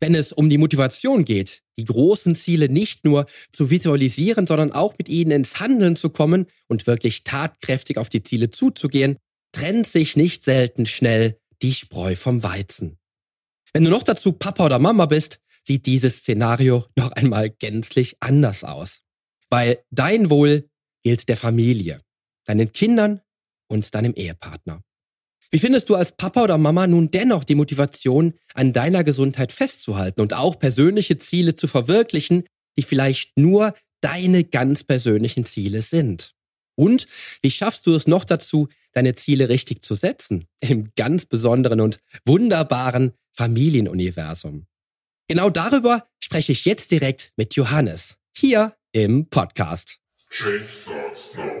wenn es um die Motivation geht, die großen Ziele nicht nur zu visualisieren, sondern auch mit ihnen ins Handeln zu kommen und wirklich tatkräftig auf die Ziele zuzugehen, trennt sich nicht selten schnell die Spreu vom Weizen. Wenn du noch dazu Papa oder Mama bist, sieht dieses Szenario noch einmal gänzlich anders aus. Weil dein Wohl gilt der Familie, deinen Kindern und deinem Ehepartner. Wie findest du als Papa oder Mama nun dennoch die Motivation, an deiner Gesundheit festzuhalten und auch persönliche Ziele zu verwirklichen, die vielleicht nur deine ganz persönlichen Ziele sind? Und wie schaffst du es noch dazu, deine Ziele richtig zu setzen im ganz besonderen und wunderbaren Familienuniversum? Genau darüber spreche ich jetzt direkt mit Johannes hier im Podcast. Change starts now.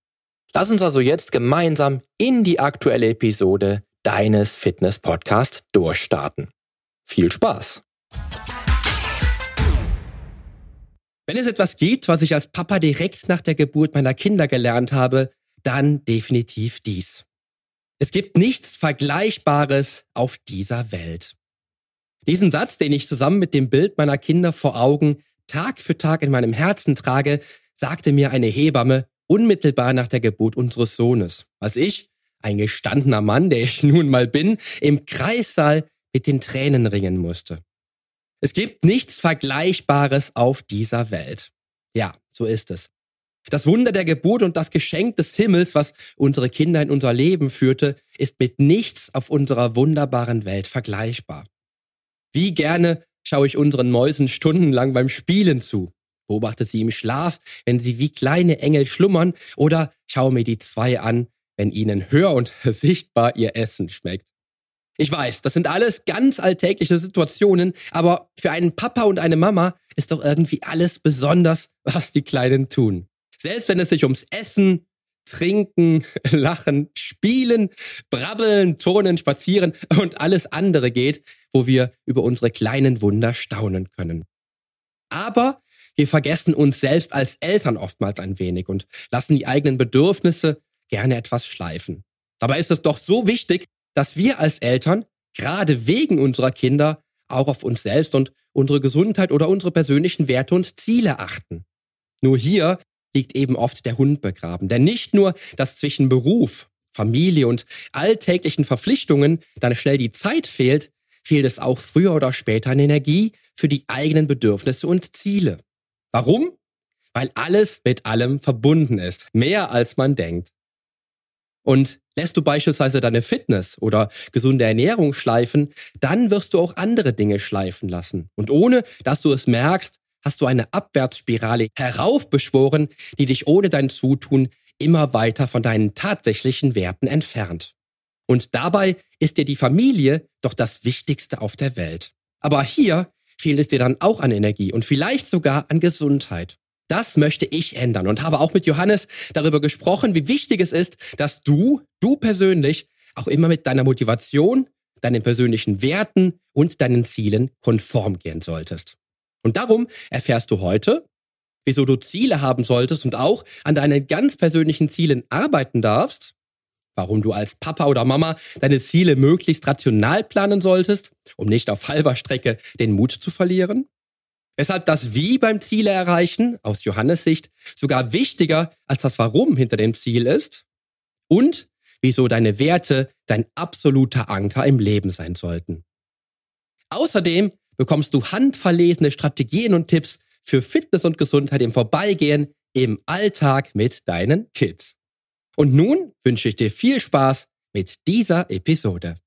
Lass uns also jetzt gemeinsam in die aktuelle Episode deines Fitness-Podcasts durchstarten. Viel Spaß! Wenn es etwas gibt, was ich als Papa direkt nach der Geburt meiner Kinder gelernt habe, dann definitiv dies. Es gibt nichts Vergleichbares auf dieser Welt. Diesen Satz, den ich zusammen mit dem Bild meiner Kinder vor Augen Tag für Tag in meinem Herzen trage, sagte mir eine Hebamme unmittelbar nach der Geburt unseres Sohnes, als ich, ein gestandener Mann, der ich nun mal bin, im Kreissaal mit den Tränen ringen musste. Es gibt nichts Vergleichbares auf dieser Welt. Ja, so ist es. Das Wunder der Geburt und das Geschenk des Himmels, was unsere Kinder in unser Leben führte, ist mit nichts auf unserer wunderbaren Welt vergleichbar. Wie gerne schaue ich unseren Mäusen stundenlang beim Spielen zu beobachte sie im Schlaf, wenn sie wie kleine Engel schlummern oder schaue mir die zwei an, wenn ihnen hör und sichtbar ihr Essen schmeckt. Ich weiß, das sind alles ganz alltägliche Situationen, aber für einen Papa und eine Mama ist doch irgendwie alles besonders, was die Kleinen tun. Selbst wenn es sich ums Essen, Trinken, Lachen, Spielen, Brabbeln, Turnen, Spazieren und alles andere geht, wo wir über unsere kleinen Wunder staunen können. Aber wir vergessen uns selbst als Eltern oftmals ein wenig und lassen die eigenen Bedürfnisse gerne etwas schleifen. Dabei ist es doch so wichtig, dass wir als Eltern gerade wegen unserer Kinder auch auf uns selbst und unsere Gesundheit oder unsere persönlichen Werte und Ziele achten. Nur hier liegt eben oft der Hund begraben. Denn nicht nur, dass zwischen Beruf, Familie und alltäglichen Verpflichtungen dann schnell die Zeit fehlt, fehlt es auch früher oder später an Energie für die eigenen Bedürfnisse und Ziele. Warum? Weil alles mit allem verbunden ist. Mehr als man denkt. Und lässt du beispielsweise deine Fitness oder gesunde Ernährung schleifen, dann wirst du auch andere Dinge schleifen lassen. Und ohne dass du es merkst, hast du eine Abwärtsspirale heraufbeschworen, die dich ohne dein Zutun immer weiter von deinen tatsächlichen Werten entfernt. Und dabei ist dir die Familie doch das Wichtigste auf der Welt. Aber hier fehlt es dir dann auch an Energie und vielleicht sogar an Gesundheit. Das möchte ich ändern und habe auch mit Johannes darüber gesprochen, wie wichtig es ist, dass du, du persönlich, auch immer mit deiner Motivation, deinen persönlichen Werten und deinen Zielen konform gehen solltest. Und darum erfährst du heute, wieso du Ziele haben solltest und auch an deinen ganz persönlichen Zielen arbeiten darfst, warum du als Papa oder Mama deine Ziele möglichst rational planen solltest, um nicht auf halber Strecke den Mut zu verlieren, weshalb das Wie beim Ziele erreichen aus Johannes Sicht sogar wichtiger als das Warum hinter dem Ziel ist und wieso deine Werte dein absoluter Anker im Leben sein sollten. Außerdem bekommst du handverlesene Strategien und Tipps für Fitness und Gesundheit im Vorbeigehen im Alltag mit deinen Kids. Und nun wünsche ich dir viel Spaß mit dieser Episode.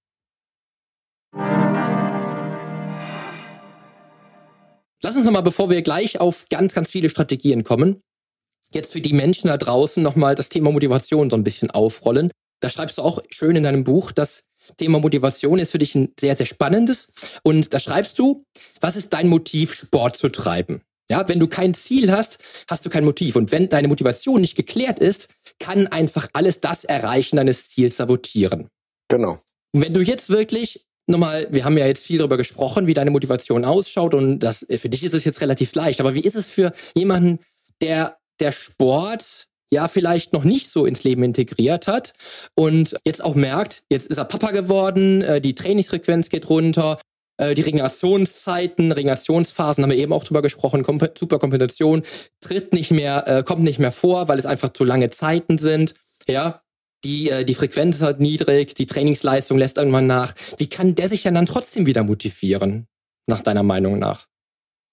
Lass uns nochmal, bevor wir gleich auf ganz, ganz viele Strategien kommen, jetzt für die Menschen da draußen nochmal das Thema Motivation so ein bisschen aufrollen. Da schreibst du auch schön in deinem Buch, dass Thema Motivation ist für dich ein sehr, sehr spannendes. Und da schreibst du, was ist dein Motiv, Sport zu treiben? Ja, wenn du kein Ziel hast, hast du kein Motiv. Und wenn deine Motivation nicht geklärt ist, kann einfach alles das Erreichen deines Ziels sabotieren. Genau. Und wenn du jetzt wirklich nochmal, wir haben ja jetzt viel darüber gesprochen, wie deine Motivation ausschaut und das, für dich ist es jetzt relativ leicht. Aber wie ist es für jemanden, der der Sport ja vielleicht noch nicht so ins Leben integriert hat und jetzt auch merkt, jetzt ist er Papa geworden, äh, die Trainingsfrequenz geht runter, äh, die Regenerationszeiten, Regenerationsphasen haben wir eben auch drüber gesprochen, Superkompensation tritt nicht mehr, äh, kommt nicht mehr vor, weil es einfach zu lange Zeiten sind. Ja, die, die Frequenz ist halt niedrig, die Trainingsleistung lässt irgendwann nach. Wie kann der sich denn dann trotzdem wieder motivieren, nach deiner Meinung nach?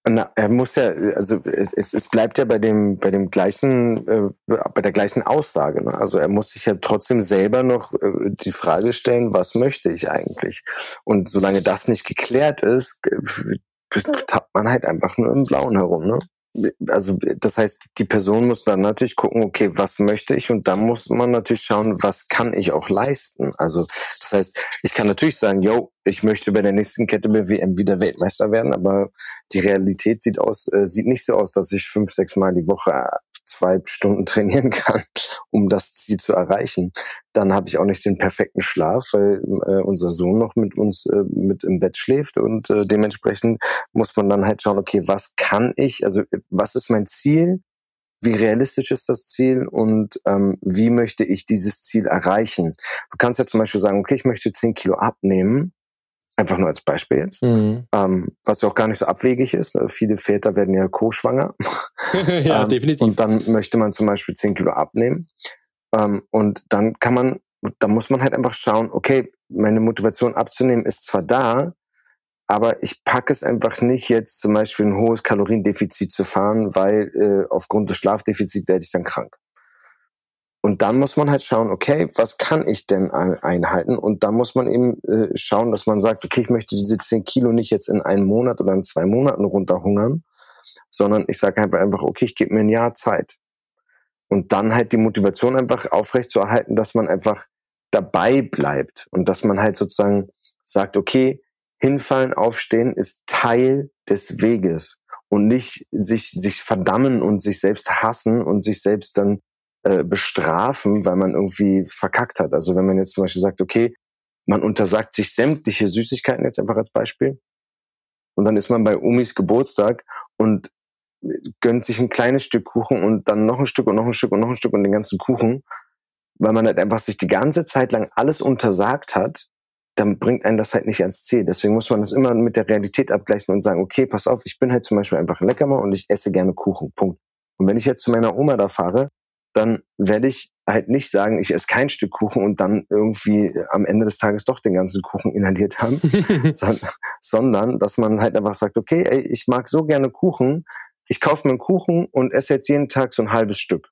Na, er muss ja, also es, es bleibt ja bei dem, bei dem gleichen, äh, bei der gleichen Aussage. Ne? Also er muss sich ja trotzdem selber noch äh, die Frage stellen, was möchte ich eigentlich? Und solange das nicht geklärt ist, tappt man halt einfach nur im Blauen herum. Ne? Also das heißt, die Person muss dann natürlich gucken, okay, was möchte ich? Und dann muss man natürlich schauen, was kann ich auch leisten? Also das heißt, ich kann natürlich sagen, yo, ich möchte bei der nächsten Kette WM wieder Weltmeister werden, aber die Realität sieht aus, äh, sieht nicht so aus, dass ich fünf, sechs Mal die Woche zwei Stunden trainieren kann, um das Ziel zu erreichen. Dann habe ich auch nicht den perfekten Schlaf, weil äh, unser Sohn noch mit uns äh, mit im Bett schläft und äh, dementsprechend muss man dann halt schauen, okay, was kann ich, also was ist mein Ziel? Wie realistisch ist das Ziel und ähm, wie möchte ich dieses Ziel erreichen? Du kannst ja zum Beispiel sagen, okay, ich möchte zehn Kilo abnehmen Einfach nur als Beispiel jetzt. Mhm. Ähm, was ja auch gar nicht so abwegig ist. Ne? Viele Väter werden ja co-schwanger. ja, ähm, definitiv. Und dann möchte man zum Beispiel 10 Kilo abnehmen. Ähm, und dann kann man, da muss man halt einfach schauen, okay, meine Motivation abzunehmen ist zwar da, aber ich packe es einfach nicht jetzt zum Beispiel ein hohes Kaloriendefizit zu fahren, weil äh, aufgrund des Schlafdefizits werde ich dann krank. Und dann muss man halt schauen, okay, was kann ich denn einhalten? Und dann muss man eben äh, schauen, dass man sagt, okay, ich möchte diese 10 Kilo nicht jetzt in einem Monat oder in zwei Monaten runterhungern, sondern ich sage einfach, einfach, okay, ich gebe mir ein Jahr Zeit. Und dann halt die Motivation einfach aufrecht zu erhalten, dass man einfach dabei bleibt und dass man halt sozusagen sagt, okay, hinfallen, aufstehen ist Teil des Weges und nicht sich, sich verdammen und sich selbst hassen und sich selbst dann äh, bestrafen, weil man irgendwie verkackt hat. Also wenn man jetzt zum Beispiel sagt, okay, man untersagt sich sämtliche Süßigkeiten jetzt einfach als Beispiel. Und dann ist man bei Umis Geburtstag und gönnt sich ein kleines Stück Kuchen und dann noch ein Stück und noch ein Stück und noch ein Stück und den ganzen Kuchen, weil man halt einfach sich die ganze Zeit lang alles untersagt hat, dann bringt einen das halt nicht ans Ziel. Deswegen muss man das immer mit der Realität abgleichen und sagen, okay, pass auf, ich bin halt zum Beispiel einfach ein Leckermann und ich esse gerne Kuchen. Punkt. Und wenn ich jetzt zu meiner Oma da fahre dann werde ich halt nicht sagen, ich esse kein Stück Kuchen und dann irgendwie am Ende des Tages doch den ganzen Kuchen inhaliert haben, sondern dass man halt einfach sagt, okay, ey, ich mag so gerne Kuchen, ich kaufe mir einen Kuchen und esse jetzt jeden Tag so ein halbes Stück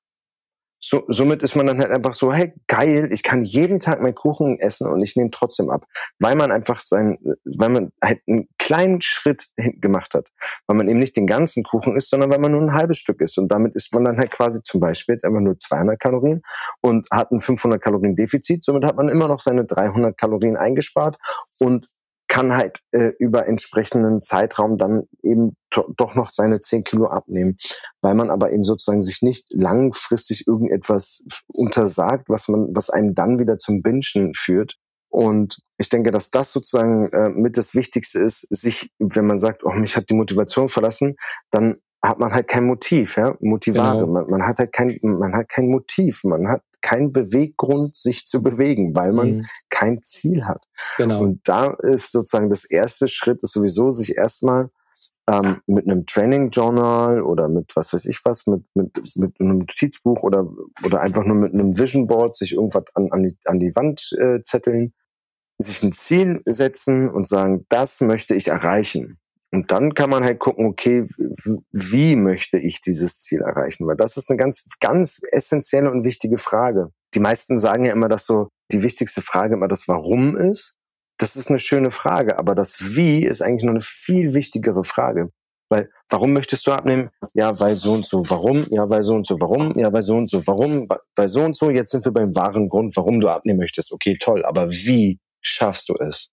so, somit ist man dann halt einfach so, hey, geil, ich kann jeden Tag meinen Kuchen essen und ich nehme trotzdem ab. Weil man einfach sein, weil man halt einen kleinen Schritt gemacht hat. Weil man eben nicht den ganzen Kuchen isst, sondern weil man nur ein halbes Stück isst. Und damit isst man dann halt quasi zum Beispiel jetzt einfach nur 200 Kalorien und hat ein 500 Kalorien Defizit. Somit hat man immer noch seine 300 Kalorien eingespart und kann halt äh, über entsprechenden Zeitraum dann eben doch noch seine 10 Kilo abnehmen, weil man aber eben sozusagen sich nicht langfristig irgendetwas untersagt, was man, was einem dann wieder zum Bingen führt. Und ich denke, dass das sozusagen äh, mit das Wichtigste ist, sich, wenn man sagt, oh, mich hat die Motivation verlassen, dann hat man halt kein Motiv, ja, Motivare. Genau. Man, man, hat halt kein, man hat kein Motiv, man hat kein Beweggrund, sich zu bewegen, weil man mhm. kein Ziel hat. Genau. Und da ist sozusagen das erste Schritt, ist sowieso sich erstmal ähm, mit einem Training Journal oder mit was weiß ich was, mit, mit, mit einem Notizbuch oder, oder einfach nur mit einem Vision Board sich irgendwas an, an, die, an die Wand äh, zetteln, sich ein Ziel setzen und sagen, das möchte ich erreichen. Und dann kann man halt gucken, okay, wie möchte ich dieses Ziel erreichen? Weil das ist eine ganz, ganz essentielle und wichtige Frage. Die meisten sagen ja immer, dass so die wichtigste Frage immer das Warum ist. Das ist eine schöne Frage, aber das Wie ist eigentlich noch eine viel wichtigere Frage. Weil, warum möchtest du abnehmen? Ja, weil so und so. Warum? Ja, weil so und so. Warum? Ja, weil so und so. Warum? Weil so und so. Jetzt sind wir beim wahren Grund, warum du abnehmen möchtest. Okay, toll. Aber wie schaffst du es,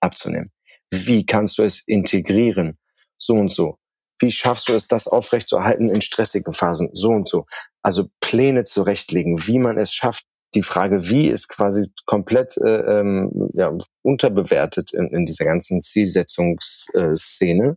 abzunehmen? Wie kannst du es integrieren? So und so. Wie schaffst du es, das aufrechtzuerhalten in stressigen Phasen? So und so. Also Pläne zurechtlegen, wie man es schafft. Die Frage, wie, ist quasi komplett äh, ähm, ja, unterbewertet in, in dieser ganzen Zielsetzungsszene.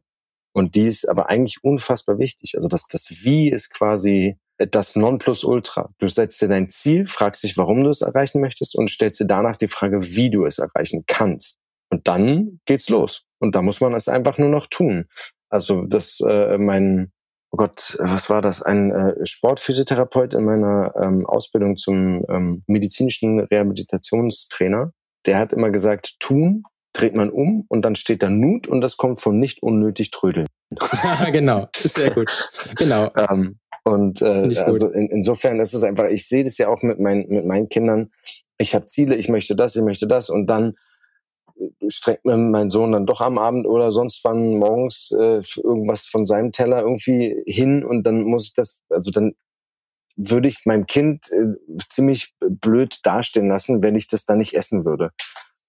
Und die ist aber eigentlich unfassbar wichtig. Also das, das Wie ist quasi das Nonplusultra. Du setzt dir dein Ziel, fragst dich, warum du es erreichen möchtest und stellst dir danach die Frage, wie du es erreichen kannst. Und dann geht's los. Und da muss man es einfach nur noch tun. Also das, äh, mein, oh Gott, was war das? Ein äh, Sportphysiotherapeut in meiner ähm, Ausbildung zum ähm, medizinischen Rehabilitationstrainer, der hat immer gesagt, tun, dreht man um und dann steht da Nut und das kommt von nicht unnötig trödeln. genau, sehr gut. Genau. ähm, und äh, also in, insofern ist es einfach, ich sehe das ja auch mit, mein, mit meinen Kindern. Ich habe Ziele, ich möchte das, ich möchte das und dann streckt mir mein Sohn dann doch am Abend oder sonst wann morgens äh, irgendwas von seinem Teller irgendwie hin und dann muss ich das, also dann würde ich meinem Kind äh, ziemlich blöd dastehen lassen, wenn ich das dann nicht essen würde.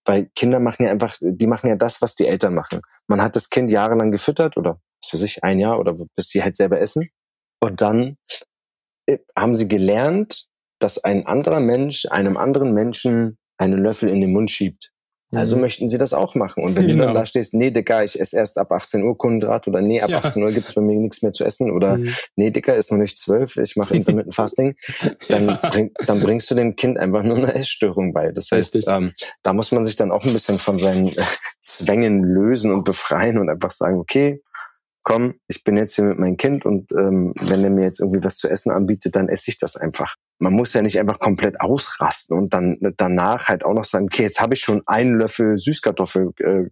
Weil Kinder machen ja einfach, die machen ja das, was die Eltern machen. Man hat das Kind jahrelang gefüttert oder was für sich ein Jahr oder bis die halt selber essen. Und dann äh, haben sie gelernt, dass ein anderer Mensch einem anderen Menschen einen Löffel in den Mund schiebt. Also mhm. möchten sie das auch machen. Und wenn genau. du dann genau. da stehst, nee, Dicker, ich esse erst ab 18 Uhr Kohlenhydrat oder nee, ab ja. 18 Uhr gibt's bei mir nichts mehr zu essen oder mhm. nee, Dicker, ist noch nicht zwölf, ich mache Intermittent Fasting, dann, ja. bring, dann bringst du dem Kind einfach nur eine Essstörung bei. Das heißt, ähm, da muss man sich dann auch ein bisschen von seinen Zwängen lösen und befreien und einfach sagen, okay, komm, ich bin jetzt hier mit meinem Kind und ähm, wenn er mir jetzt irgendwie was zu essen anbietet, dann esse ich das einfach man muss ja nicht einfach komplett ausrasten und dann danach halt auch noch sagen, okay, jetzt habe ich schon einen Löffel Süßkartoffelpüree äh,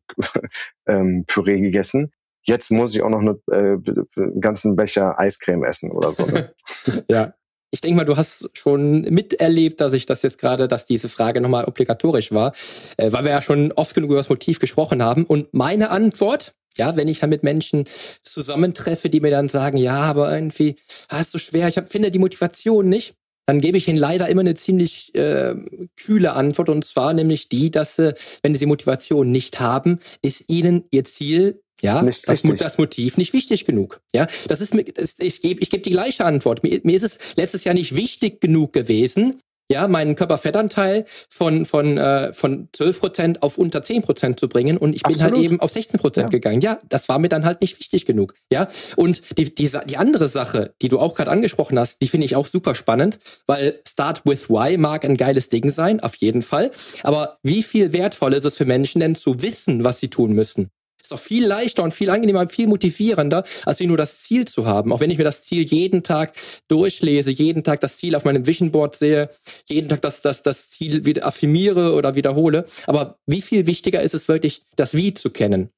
ähm, Püree gegessen. Jetzt muss ich auch noch eine, äh, einen ganzen Becher Eiscreme essen oder so. Ne? ja. Ich denke mal, du hast schon miterlebt, dass ich das jetzt gerade, dass diese Frage nochmal obligatorisch war, äh, weil wir ja schon oft genug über das Motiv gesprochen haben. Und meine Antwort, ja, wenn ich dann mit Menschen zusammentreffe, die mir dann sagen, ja, aber irgendwie hast du schwer, ich hab, finde die Motivation nicht, dann gebe ich ihnen leider immer eine ziemlich äh, kühle Antwort und zwar nämlich die, dass sie, wenn sie Motivation nicht haben, ist ihnen ihr Ziel ja, das, das, Motiv nicht wichtig genug. Ja, das ist mir, ich gebe ich geb die gleiche Antwort. Mir, mir ist es letztes Jahr nicht wichtig genug gewesen, ja, meinen Körperfettanteil von, von, äh, von 12 Prozent auf unter 10 Prozent zu bringen und ich bin halt Absolut. halt eben auf 16 Prozent ja. gegangen. Ja, das war mir dann halt nicht wichtig genug. Ja, und die, die, die andere Sache, die du auch gerade angesprochen hast, die finde ich auch super spannend, weil Start with Why mag ein geiles Ding sein, auf jeden Fall. Aber wie viel wertvoll ist es für Menschen denn zu wissen, was sie tun müssen? Ist doch viel leichter und viel angenehmer und viel motivierender, als nur das Ziel zu haben. Auch wenn ich mir das Ziel jeden Tag durchlese, jeden Tag das Ziel auf meinem Vision Board sehe, jeden Tag das, das, das Ziel wieder affirmiere oder wiederhole. Aber wie viel wichtiger ist es wirklich, das Wie zu kennen?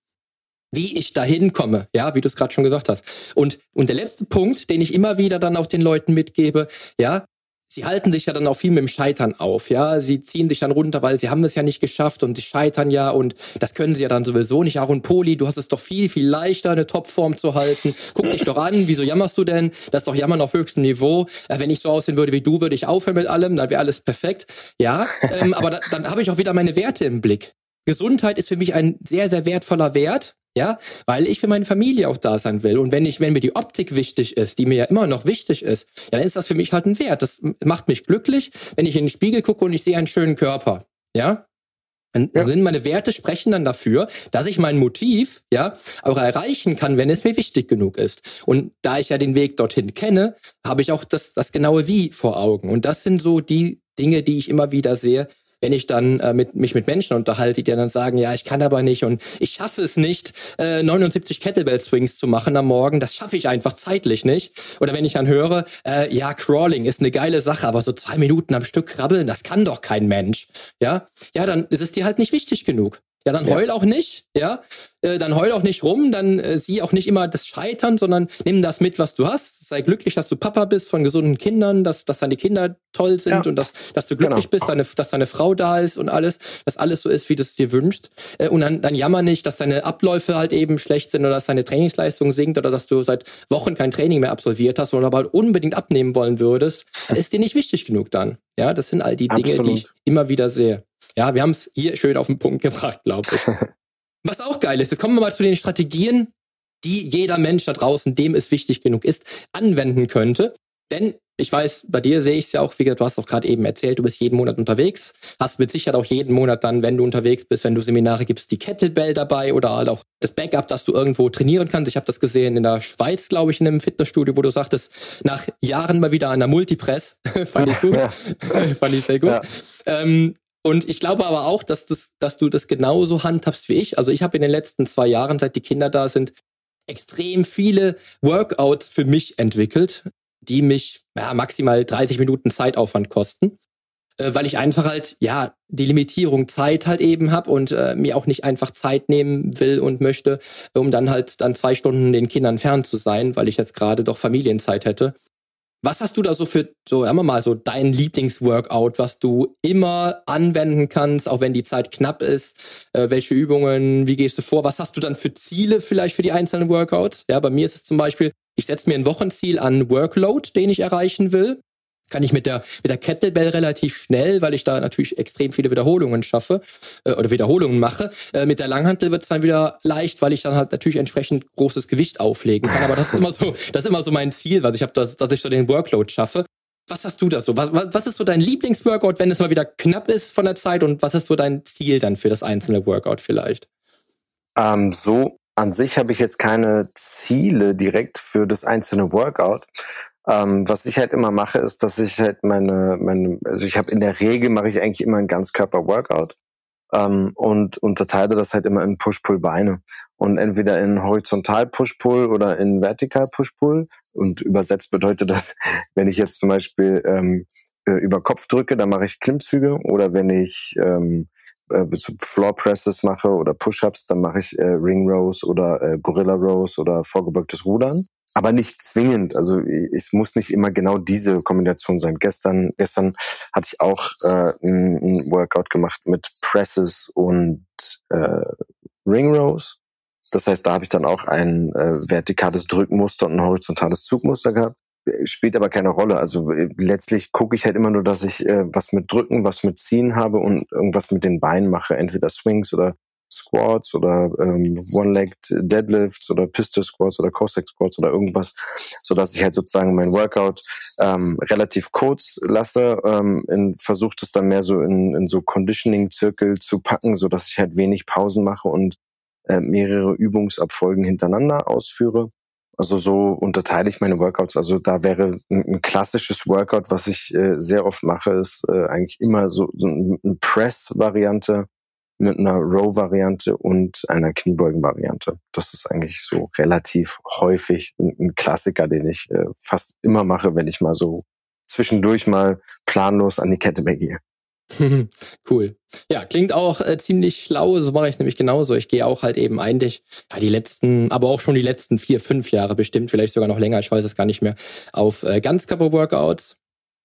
wie ich dahin komme, ja, wie du es gerade schon gesagt hast. Und, und der letzte Punkt, den ich immer wieder dann auch den Leuten mitgebe, ja, sie halten sich ja dann auch viel mit dem Scheitern auf, ja. Sie ziehen sich dann runter, weil sie haben es ja nicht geschafft und sie scheitern ja und das können sie ja dann sowieso nicht. Aaron Poli, du hast es doch viel, viel leichter, eine Topform zu halten. Guck dich doch an, wieso jammerst du denn? Das ist doch Jammern auf höchstem Niveau. Äh, wenn ich so aussehen würde wie du, würde ich aufhören mit allem, dann wäre alles perfekt. Ja, ähm, aber da, dann habe ich auch wieder meine Werte im Blick. Gesundheit ist für mich ein sehr, sehr wertvoller Wert. Ja, weil ich für meine Familie auch da sein will. Und wenn ich, wenn mir die Optik wichtig ist, die mir ja immer noch wichtig ist, ja, dann ist das für mich halt ein Wert. Das macht mich glücklich, wenn ich in den Spiegel gucke und ich sehe einen schönen Körper. Ja, ja. sind meine Werte sprechen dann dafür, dass ich mein Motiv ja auch erreichen kann, wenn es mir wichtig genug ist. Und da ich ja den Weg dorthin kenne, habe ich auch das, das genaue Wie vor Augen. Und das sind so die Dinge, die ich immer wieder sehe, wenn ich dann äh, mit, mich mit Menschen unterhalte, die dann sagen, ja, ich kann aber nicht und ich schaffe es nicht, äh, 79 Kettlebell Swings zu machen am Morgen, das schaffe ich einfach zeitlich nicht. Oder wenn ich dann höre, äh, ja, Crawling ist eine geile Sache, aber so zwei Minuten am Stück krabbeln, das kann doch kein Mensch. Ja, ja, dann ist es dir halt nicht wichtig genug. Ja, dann heul auch nicht, ja. Äh, dann heul auch nicht rum, dann äh, sieh auch nicht immer das Scheitern, sondern nimm das mit, was du hast. Sei glücklich, dass du Papa bist von gesunden Kindern, dass, dass deine Kinder toll sind ja. und dass, dass du glücklich genau. bist, deine, dass deine Frau da ist und alles, dass alles so ist, wie du es dir wünschst. Äh, und dann, dann jammer nicht, dass deine Abläufe halt eben schlecht sind oder dass deine Trainingsleistung sinkt oder dass du seit Wochen kein Training mehr absolviert hast oder aber halt unbedingt abnehmen wollen würdest. Ist dir nicht wichtig genug dann. Ja, das sind all die Dinge, Absolut. die ich immer wieder sehe. Ja, wir haben es hier schön auf den Punkt gebracht, glaube ich. Was auch geil ist, jetzt kommen wir mal zu den Strategien, die jeder Mensch da draußen, dem es wichtig genug ist, anwenden könnte. Denn ich weiß, bei dir sehe ich es ja auch, wie gesagt, du hast doch gerade eben erzählt, du bist jeden Monat unterwegs, hast mit Sicherheit auch jeden Monat dann, wenn du unterwegs bist, wenn du Seminare gibst, die Kettlebell dabei oder halt auch das Backup, dass du irgendwo trainieren kannst. Ich habe das gesehen in der Schweiz, glaube ich, in einem Fitnessstudio, wo du sagtest, nach Jahren mal wieder an der Multipress. Fand ich gut. Fand ich sehr gut. Ja. Ähm, und ich glaube aber auch, dass, das, dass du das genauso handhabst wie ich. Also ich habe in den letzten zwei Jahren, seit die Kinder da sind, extrem viele Workouts für mich entwickelt, die mich ja, maximal 30 Minuten Zeitaufwand kosten, äh, weil ich einfach halt, ja, die Limitierung Zeit halt eben habe und äh, mir auch nicht einfach Zeit nehmen will und möchte, um dann halt dann zwei Stunden den Kindern fern zu sein, weil ich jetzt gerade doch Familienzeit hätte. Was hast du da so für, so sagen wir mal, so dein Lieblingsworkout, was du immer anwenden kannst, auch wenn die Zeit knapp ist? Äh, welche Übungen, wie gehst du vor? Was hast du dann für Ziele vielleicht für die einzelnen Workouts? Ja, bei mir ist es zum Beispiel, ich setze mir ein Wochenziel an Workload, den ich erreichen will kann ich mit der, mit der Kettlebell relativ schnell, weil ich da natürlich extrem viele Wiederholungen schaffe äh, oder Wiederholungen mache. Äh, mit der Langhantel wird es dann wieder leicht, weil ich dann halt natürlich entsprechend großes Gewicht auflegen kann. Aber das ist immer so, das ist immer so mein Ziel, was ich habe, dass, dass ich so den Workload schaffe. Was hast du da so? Was, was ist so dein Lieblingsworkout, wenn es mal wieder knapp ist von der Zeit? Und was ist so dein Ziel dann für das einzelne Workout vielleicht? Ähm, so an sich habe ich jetzt keine Ziele direkt für das einzelne Workout, ähm, was ich halt immer mache, ist, dass ich halt meine, meine also ich habe in der Regel mache ich eigentlich immer ein Ganzkörper-Workout ähm, und unterteile das halt immer in Push-Pull-Beine. Und entweder in horizontal Push-Pull oder in vertikal Push-Pull und übersetzt bedeutet das, wenn ich jetzt zum Beispiel ähm, äh, über Kopf drücke, dann mache ich Klimmzüge. Oder wenn ich ähm, äh, Floor Presses mache oder Push-ups, dann mache ich äh, Ring Rows oder äh, Gorilla Rows oder vorgebeugtes Rudern aber nicht zwingend. Also es muss nicht immer genau diese Kombination sein. Gestern, gestern hatte ich auch äh, ein, Workout gemacht mit Presses und äh, Ring Rows. Das heißt, da habe ich dann auch ein äh, vertikales Drückmuster und ein horizontales Zugmuster gehabt. Spielt aber keine Rolle. Also äh, letztlich gucke ich halt immer nur, dass ich äh, was mit Drücken, was mit Ziehen habe und irgendwas mit den Beinen mache. Entweder Swings oder Squats oder ähm, One-Legged Deadlifts oder Pistol Squats oder Cossack Squats oder irgendwas, so dass ich halt sozusagen mein Workout ähm, relativ kurz lasse, ähm, versuche es dann mehr so in, in so Conditioning-Zirkel zu packen, so dass ich halt wenig Pausen mache und äh, mehrere Übungsabfolgen hintereinander ausführe. Also so unterteile ich meine Workouts. Also da wäre ein, ein klassisches Workout, was ich äh, sehr oft mache, ist äh, eigentlich immer so, so ein Press-Variante mit einer Row-Variante und einer Kniebeugen-Variante. Das ist eigentlich so relativ häufig ein, Klassiker, den ich äh, fast immer mache, wenn ich mal so zwischendurch mal planlos an die Kette gehe. cool. Ja, klingt auch äh, ziemlich schlau. So mache ich es nämlich genauso. Ich gehe auch halt eben eigentlich, ja, die letzten, aber auch schon die letzten vier, fünf Jahre bestimmt, vielleicht sogar noch länger, ich weiß es gar nicht mehr, auf äh, Ganzkörper-Workouts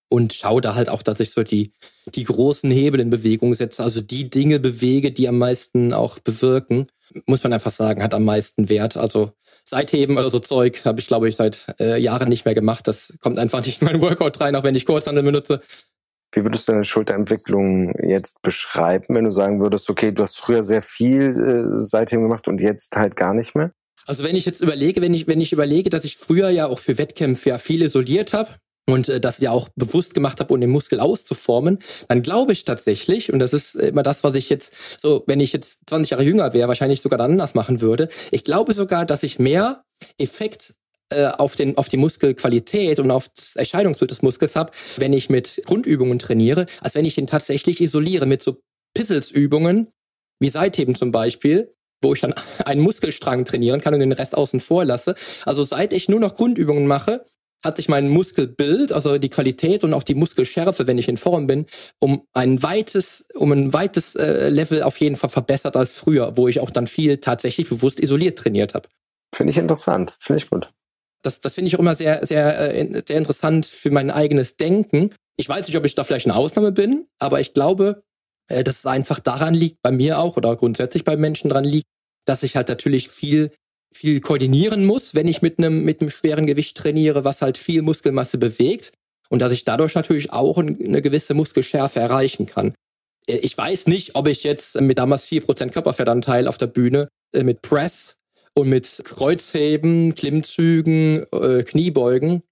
und schaue da halt auch, dass ich so die, die großen Hebel in Bewegung setze, also die Dinge bewege, die am meisten auch bewirken, muss man einfach sagen, hat am meisten Wert. Also Seitheben oder so Zeug habe ich, glaube ich, seit äh, Jahren nicht mehr gemacht. Das kommt einfach nicht in mein Workout rein, auch wenn ich Kurzhandel benutze. Wie würdest du deine Schulterentwicklung jetzt beschreiben, wenn du sagen würdest, okay, du hast früher sehr viel äh, Seitheben gemacht und jetzt halt gar nicht mehr? Also wenn ich jetzt überlege, wenn ich, wenn ich überlege, dass ich früher ja auch für Wettkämpfe ja viel isoliert habe, und äh, das ja auch bewusst gemacht habe, um den Muskel auszuformen, dann glaube ich tatsächlich, und das ist immer das, was ich jetzt so, wenn ich jetzt 20 Jahre jünger wäre, wahrscheinlich sogar dann anders machen würde. Ich glaube sogar, dass ich mehr Effekt äh, auf, den, auf die Muskelqualität und auf das Erscheinungsbild des Muskels habe, wenn ich mit Grundübungen trainiere, als wenn ich den tatsächlich isoliere mit so Pisselsübungen, wie Seitheben zum Beispiel, wo ich dann einen Muskelstrang trainieren kann und den Rest außen vor lasse. Also seit ich nur noch Grundübungen mache, hat sich mein Muskelbild, also die Qualität und auch die Muskelschärfe, wenn ich in Form bin, um ein weites, um ein weites äh, Level auf jeden Fall verbessert als früher, wo ich auch dann viel tatsächlich bewusst isoliert trainiert habe. Finde ich interessant, finde ich gut. Das, das finde ich auch immer sehr, sehr, äh, sehr interessant für mein eigenes Denken. Ich weiß nicht, ob ich da vielleicht eine Ausnahme bin, aber ich glaube, äh, dass es einfach daran liegt, bei mir auch oder grundsätzlich bei Menschen dran liegt, dass ich halt natürlich viel viel koordinieren muss, wenn ich mit einem mit einem schweren Gewicht trainiere, was halt viel Muskelmasse bewegt und dass ich dadurch natürlich auch eine gewisse Muskelschärfe erreichen kann. Äh, ich weiß nicht, ob ich jetzt mit damals 4% Körperfettanteil auf der Bühne äh, mit Press und mit Kreuzheben, Klimmzügen, äh, Kniebeugen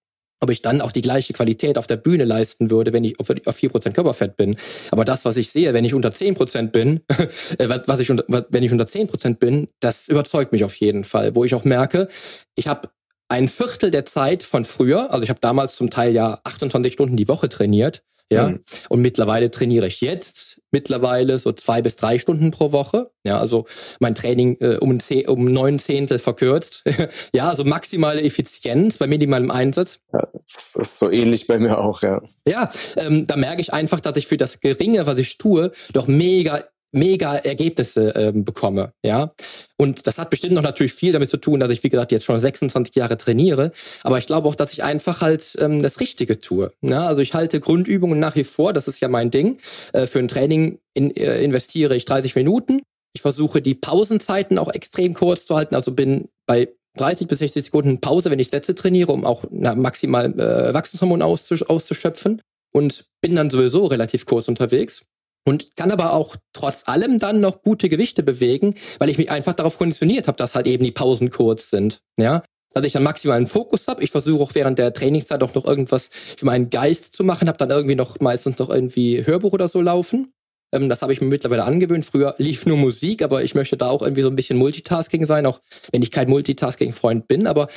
ob ich dann auch die gleiche Qualität auf der Bühne leisten würde, wenn ich auf 4% Körperfett bin. Aber das, was ich sehe, wenn ich unter 10% bin, äh, was ich unter, wenn ich unter 10% bin, das überzeugt mich auf jeden Fall, wo ich auch merke, ich habe ein Viertel der Zeit von früher, also ich habe damals zum Teil ja 28 Stunden die Woche trainiert, ja, mhm. und mittlerweile trainiere ich jetzt mittlerweile so zwei bis drei Stunden pro Woche. Ja, also mein Training äh, um, zehn, um neun Zehntel verkürzt. ja, also maximale Effizienz bei minimalem Einsatz. Ja, das ist so ähnlich bei mir auch, ja. Ja, ähm, da merke ich einfach, dass ich für das Geringe, was ich tue, doch mega mega Ergebnisse ähm, bekomme, ja. Und das hat bestimmt noch natürlich viel damit zu tun, dass ich, wie gesagt, jetzt schon 26 Jahre trainiere. Aber ich glaube auch, dass ich einfach halt ähm, das Richtige tue. Ja? Also ich halte Grundübungen nach wie vor, das ist ja mein Ding. Äh, für ein Training in, äh, investiere ich 30 Minuten. Ich versuche die Pausenzeiten auch extrem kurz zu halten. Also bin bei 30 bis 60 Sekunden Pause, wenn ich Sätze trainiere, um auch na, maximal äh, Wachstumshormon auszusch auszuschöpfen. Und bin dann sowieso relativ kurz unterwegs und kann aber auch trotz allem dann noch gute Gewichte bewegen, weil ich mich einfach darauf konditioniert habe, dass halt eben die Pausen kurz sind. Ja, dass ich dann maximalen Fokus habe. Ich versuche auch während der Trainingszeit auch noch irgendwas für meinen Geist zu machen, habe dann irgendwie noch meistens noch irgendwie Hörbuch oder so laufen. Ähm, das habe ich mir mittlerweile angewöhnt. Früher lief nur Musik, aber ich möchte da auch irgendwie so ein bisschen Multitasking sein, auch wenn ich kein Multitasking-Freund bin. Aber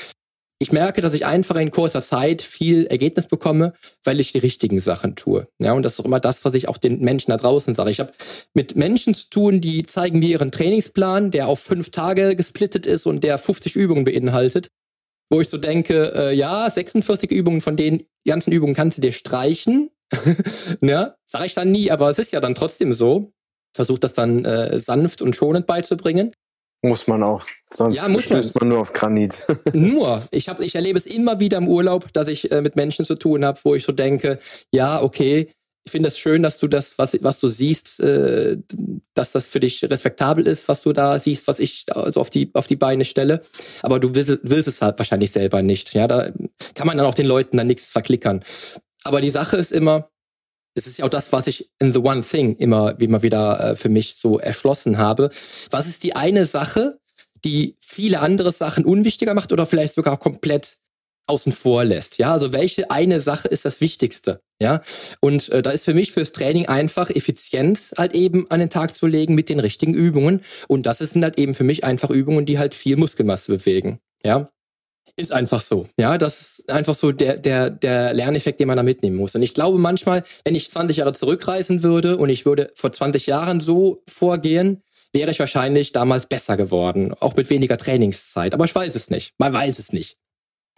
ich merke, dass ich einfach in kurzer Zeit viel Ergebnis bekomme, weil ich die richtigen Sachen tue. Ja, und das ist auch immer das, was ich auch den Menschen da draußen sage. Ich habe mit Menschen zu tun, die zeigen mir ihren Trainingsplan, der auf fünf Tage gesplittet ist und der 50 Übungen beinhaltet. Wo ich so denke, äh, ja, 46 Übungen von den ganzen Übungen kannst du dir streichen. ja, sage ich dann nie, aber es ist ja dann trotzdem so. Versuche das dann äh, sanft und schonend beizubringen. Muss man auch. Sonst ja, muss stößt man. nur auf Granit. nur. Ich, hab, ich erlebe es immer wieder im Urlaub, dass ich äh, mit Menschen zu tun habe, wo ich so denke, ja, okay, ich finde es schön, dass du das, was, was du siehst, äh, dass das für dich respektabel ist, was du da siehst, was ich also auf die, auf die Beine stelle. Aber du willst, willst es halt wahrscheinlich selber nicht. Ja, da kann man dann auch den Leuten dann nichts verklickern. Aber die Sache ist immer, das ist ja auch das, was ich in The One Thing immer, immer wieder äh, für mich so erschlossen habe. Was ist die eine Sache, die viele andere Sachen unwichtiger macht oder vielleicht sogar komplett außen vor lässt? Ja, also welche eine Sache ist das Wichtigste? Ja, und äh, da ist für mich fürs Training einfach Effizienz halt eben an den Tag zu legen mit den richtigen Übungen. Und das sind halt eben für mich einfach Übungen, die halt viel Muskelmasse bewegen. Ja, ist einfach so. Ja, das ist einfach so der, der, der Lerneffekt, den man da mitnehmen muss. Und ich glaube manchmal, wenn ich 20 Jahre zurückreisen würde und ich würde vor 20 Jahren so vorgehen, wäre ich wahrscheinlich damals besser geworden. Auch mit weniger Trainingszeit. Aber ich weiß es nicht. Man weiß es nicht.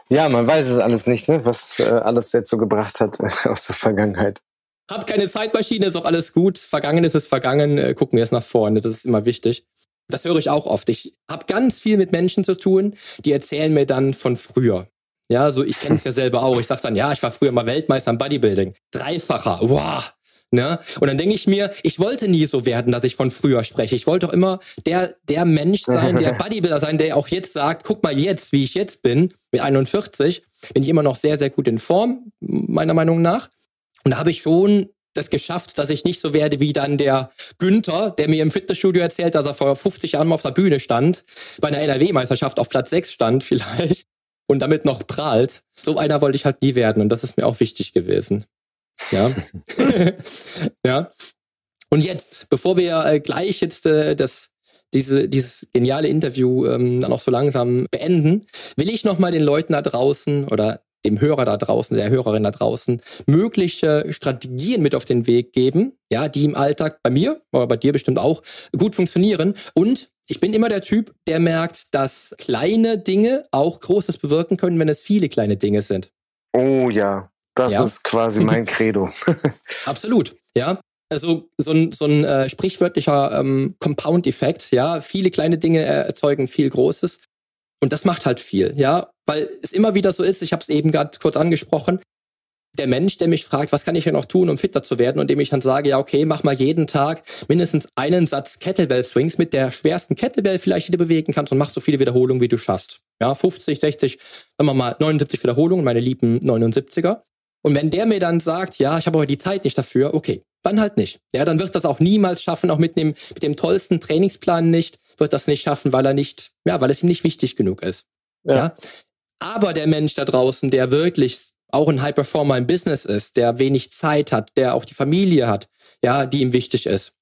Ja, man weiß es alles nicht, ne? was äh, alles so gebracht hat aus der Vergangenheit. Hab keine Zeitmaschine, ist auch alles gut. Vergangenes ist vergangen. Äh, gucken wir jetzt nach vorne. Das ist immer wichtig. Das höre ich auch oft. Ich habe ganz viel mit Menschen zu tun, die erzählen mir dann von früher. Ja, so ich kenne es ja selber auch. Ich sage dann, ja, ich war früher mal Weltmeister im Bodybuilding. Dreifacher. Wow. Ne? Und dann denke ich mir, ich wollte nie so werden, dass ich von früher spreche. Ich wollte doch immer der, der Mensch sein, der Bodybuilder sein, der auch jetzt sagt, guck mal jetzt, wie ich jetzt bin, mit 41, bin ich immer noch sehr, sehr gut in Form, meiner Meinung nach. Und da habe ich schon das geschafft, dass ich nicht so werde wie dann der Günther, der mir im Fitnessstudio erzählt, dass er vor 50 Jahren mal auf der Bühne stand, bei einer NRW-Meisterschaft auf Platz 6 stand vielleicht und damit noch prahlt. So einer wollte ich halt nie werden und das ist mir auch wichtig gewesen. Ja. ja. Und jetzt, bevor wir äh, gleich jetzt äh, das diese, dieses geniale Interview ähm, dann auch so langsam beenden, will ich nochmal den Leuten da draußen oder dem Hörer da draußen, der Hörerin da draußen, mögliche Strategien mit auf den Weg geben, ja, die im Alltag bei mir, aber bei dir bestimmt auch gut funktionieren. Und ich bin immer der Typ, der merkt, dass kleine Dinge auch Großes bewirken können, wenn es viele kleine Dinge sind. Oh ja, das ja. ist quasi mein Credo. Absolut, ja. Also so ein, so ein äh, sprichwörtlicher ähm, Compound-Effekt, ja. Viele kleine Dinge erzeugen viel Großes. Und das macht halt viel, ja. Weil es immer wieder so ist, ich habe es eben gerade kurz angesprochen, der Mensch, der mich fragt, was kann ich ja noch tun, um fitter zu werden, und dem ich dann sage, ja, okay, mach mal jeden Tag mindestens einen Satz Kettlebell-Swings mit der schwersten Kettlebell vielleicht, die du bewegen kannst und mach so viele Wiederholungen, wie du schaffst. Ja, 50, 60, sagen wir mal 79 Wiederholungen, meine lieben 79er. Und wenn der mir dann sagt, ja, ich habe aber die Zeit nicht dafür, okay, dann halt nicht. Ja, dann wird das auch niemals schaffen, auch mit dem, mit dem tollsten Trainingsplan nicht, wird das nicht schaffen, weil er nicht, ja, weil es ihm nicht wichtig genug ist. Ja. ja? Aber der Mensch da draußen, der wirklich auch ein High Performer im Business ist, der wenig Zeit hat, der auch die Familie hat, ja, die ihm wichtig ist.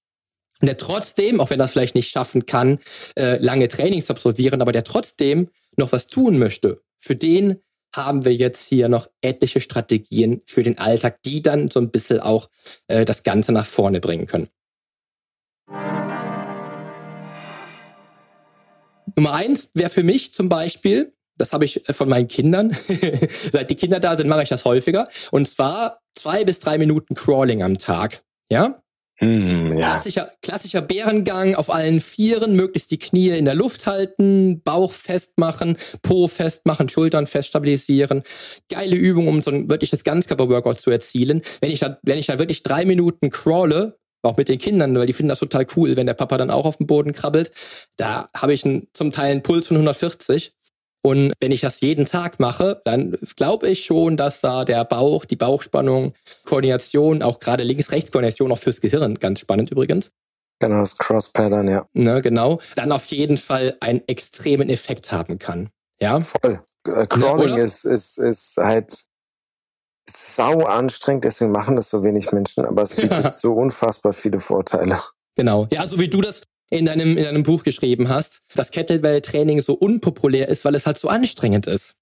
Und der trotzdem, auch wenn er das vielleicht nicht schaffen kann, äh, lange Trainings absolvieren, aber der trotzdem noch was tun möchte, für den haben wir jetzt hier noch etliche Strategien für den Alltag, die dann so ein bisschen auch äh, das Ganze nach vorne bringen können. Nummer eins wäre für mich zum Beispiel, das habe ich äh, von meinen Kindern. Seit die Kinder da sind, mache ich das häufiger. Und zwar zwei bis drei Minuten Crawling am Tag. Ja? Mm, ja. Klassischer, klassischer Bärengang auf allen Vieren, möglichst die Knie in der Luft halten, Bauch festmachen, Po festmachen, Schultern fest stabilisieren. Geile Übung, um so ein wirkliches Ganzkörper-Workout zu erzielen. Wenn ich da, wenn ich da wirklich drei Minuten crawle, auch mit den Kindern, weil die finden das total cool, wenn der Papa dann auch auf dem Boden krabbelt. Da habe ich einen, zum Teil einen Puls von 140 und wenn ich das jeden Tag mache, dann glaube ich schon, dass da der Bauch, die Bauchspannung, Koordination, auch gerade Links-Rechts-Koordination, auch fürs Gehirn, ganz spannend übrigens. Genau, das Cross-Pattern, ja. Ne, genau. Dann auf jeden Fall einen extremen Effekt haben kann. Ja. Voll. Äh, Crawling ja, ist, ist, ist halt sau anstrengend, deswegen machen das so wenig Menschen, aber es bietet ja. so unfassbar viele Vorteile. Genau. Ja, so wie du das in deinem, in deinem Buch geschrieben hast, dass Kettlebell-Training so unpopulär ist, weil es halt so anstrengend ist.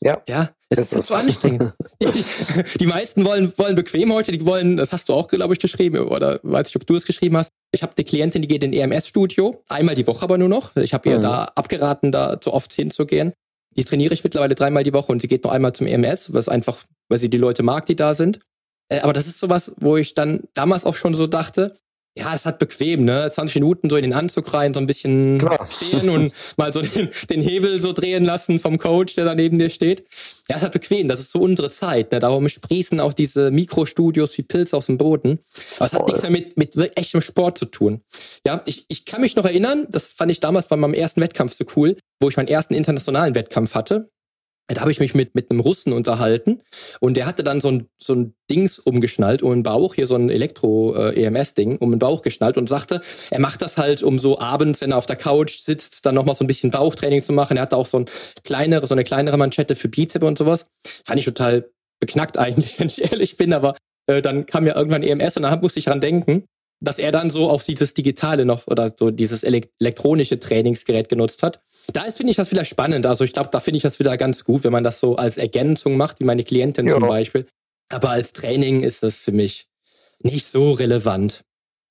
Ja. Ja, es ist, ist so anstrengend. die, meisten wollen, wollen bequem heute, die wollen, das hast du auch, glaube ich, geschrieben, oder weiß ich, ob du es geschrieben hast. Ich habe die Klientin, die geht in EMS-Studio, einmal die Woche aber nur noch. Ich habe ihr mhm. da abgeraten, da zu oft hinzugehen. Die trainiere ich mittlerweile dreimal die Woche und sie geht noch einmal zum EMS, was einfach, weil sie die Leute mag, die da sind. Äh, aber das ist sowas, wo ich dann damals auch schon so dachte, ja, es hat bequem, ne? 20 Minuten so in den Anzug rein, so ein bisschen Klar. stehen und mal so den, den, Hebel so drehen lassen vom Coach, der da neben dir steht. Ja, es hat bequem, das ist so unsere Zeit. Ne? Darum sprießen auch diese Mikrostudios wie Pilze aus dem Boden. Aber es hat nichts mehr mit, mit echtem Sport zu tun. Ja, ich, ich kann mich noch erinnern, das fand ich damals bei meinem ersten Wettkampf so cool, wo ich meinen ersten internationalen Wettkampf hatte. Da habe ich mich mit, mit einem Russen unterhalten und der hatte dann so ein, so ein Dings umgeschnallt um den Bauch, hier so ein Elektro-EMS-Ding äh, um den Bauch geschnallt und sagte, er macht das halt, um so abends, wenn er auf der Couch sitzt, dann nochmal so ein bisschen Bauchtraining zu machen. Er hatte auch so, ein kleinere, so eine kleinere Manschette für Bizeps und sowas. Fand ich total beknackt eigentlich, wenn ich ehrlich bin, aber äh, dann kam ja irgendwann EMS und dann musste ich dran denken, dass er dann so auf dieses Digitale noch oder so dieses elektronische Trainingsgerät genutzt hat. Da ist, finde ich das wieder spannend. Also ich glaube, da finde ich das wieder ganz gut, wenn man das so als Ergänzung macht, wie meine Klientin ja. zum Beispiel. Aber als Training ist das für mich nicht so relevant.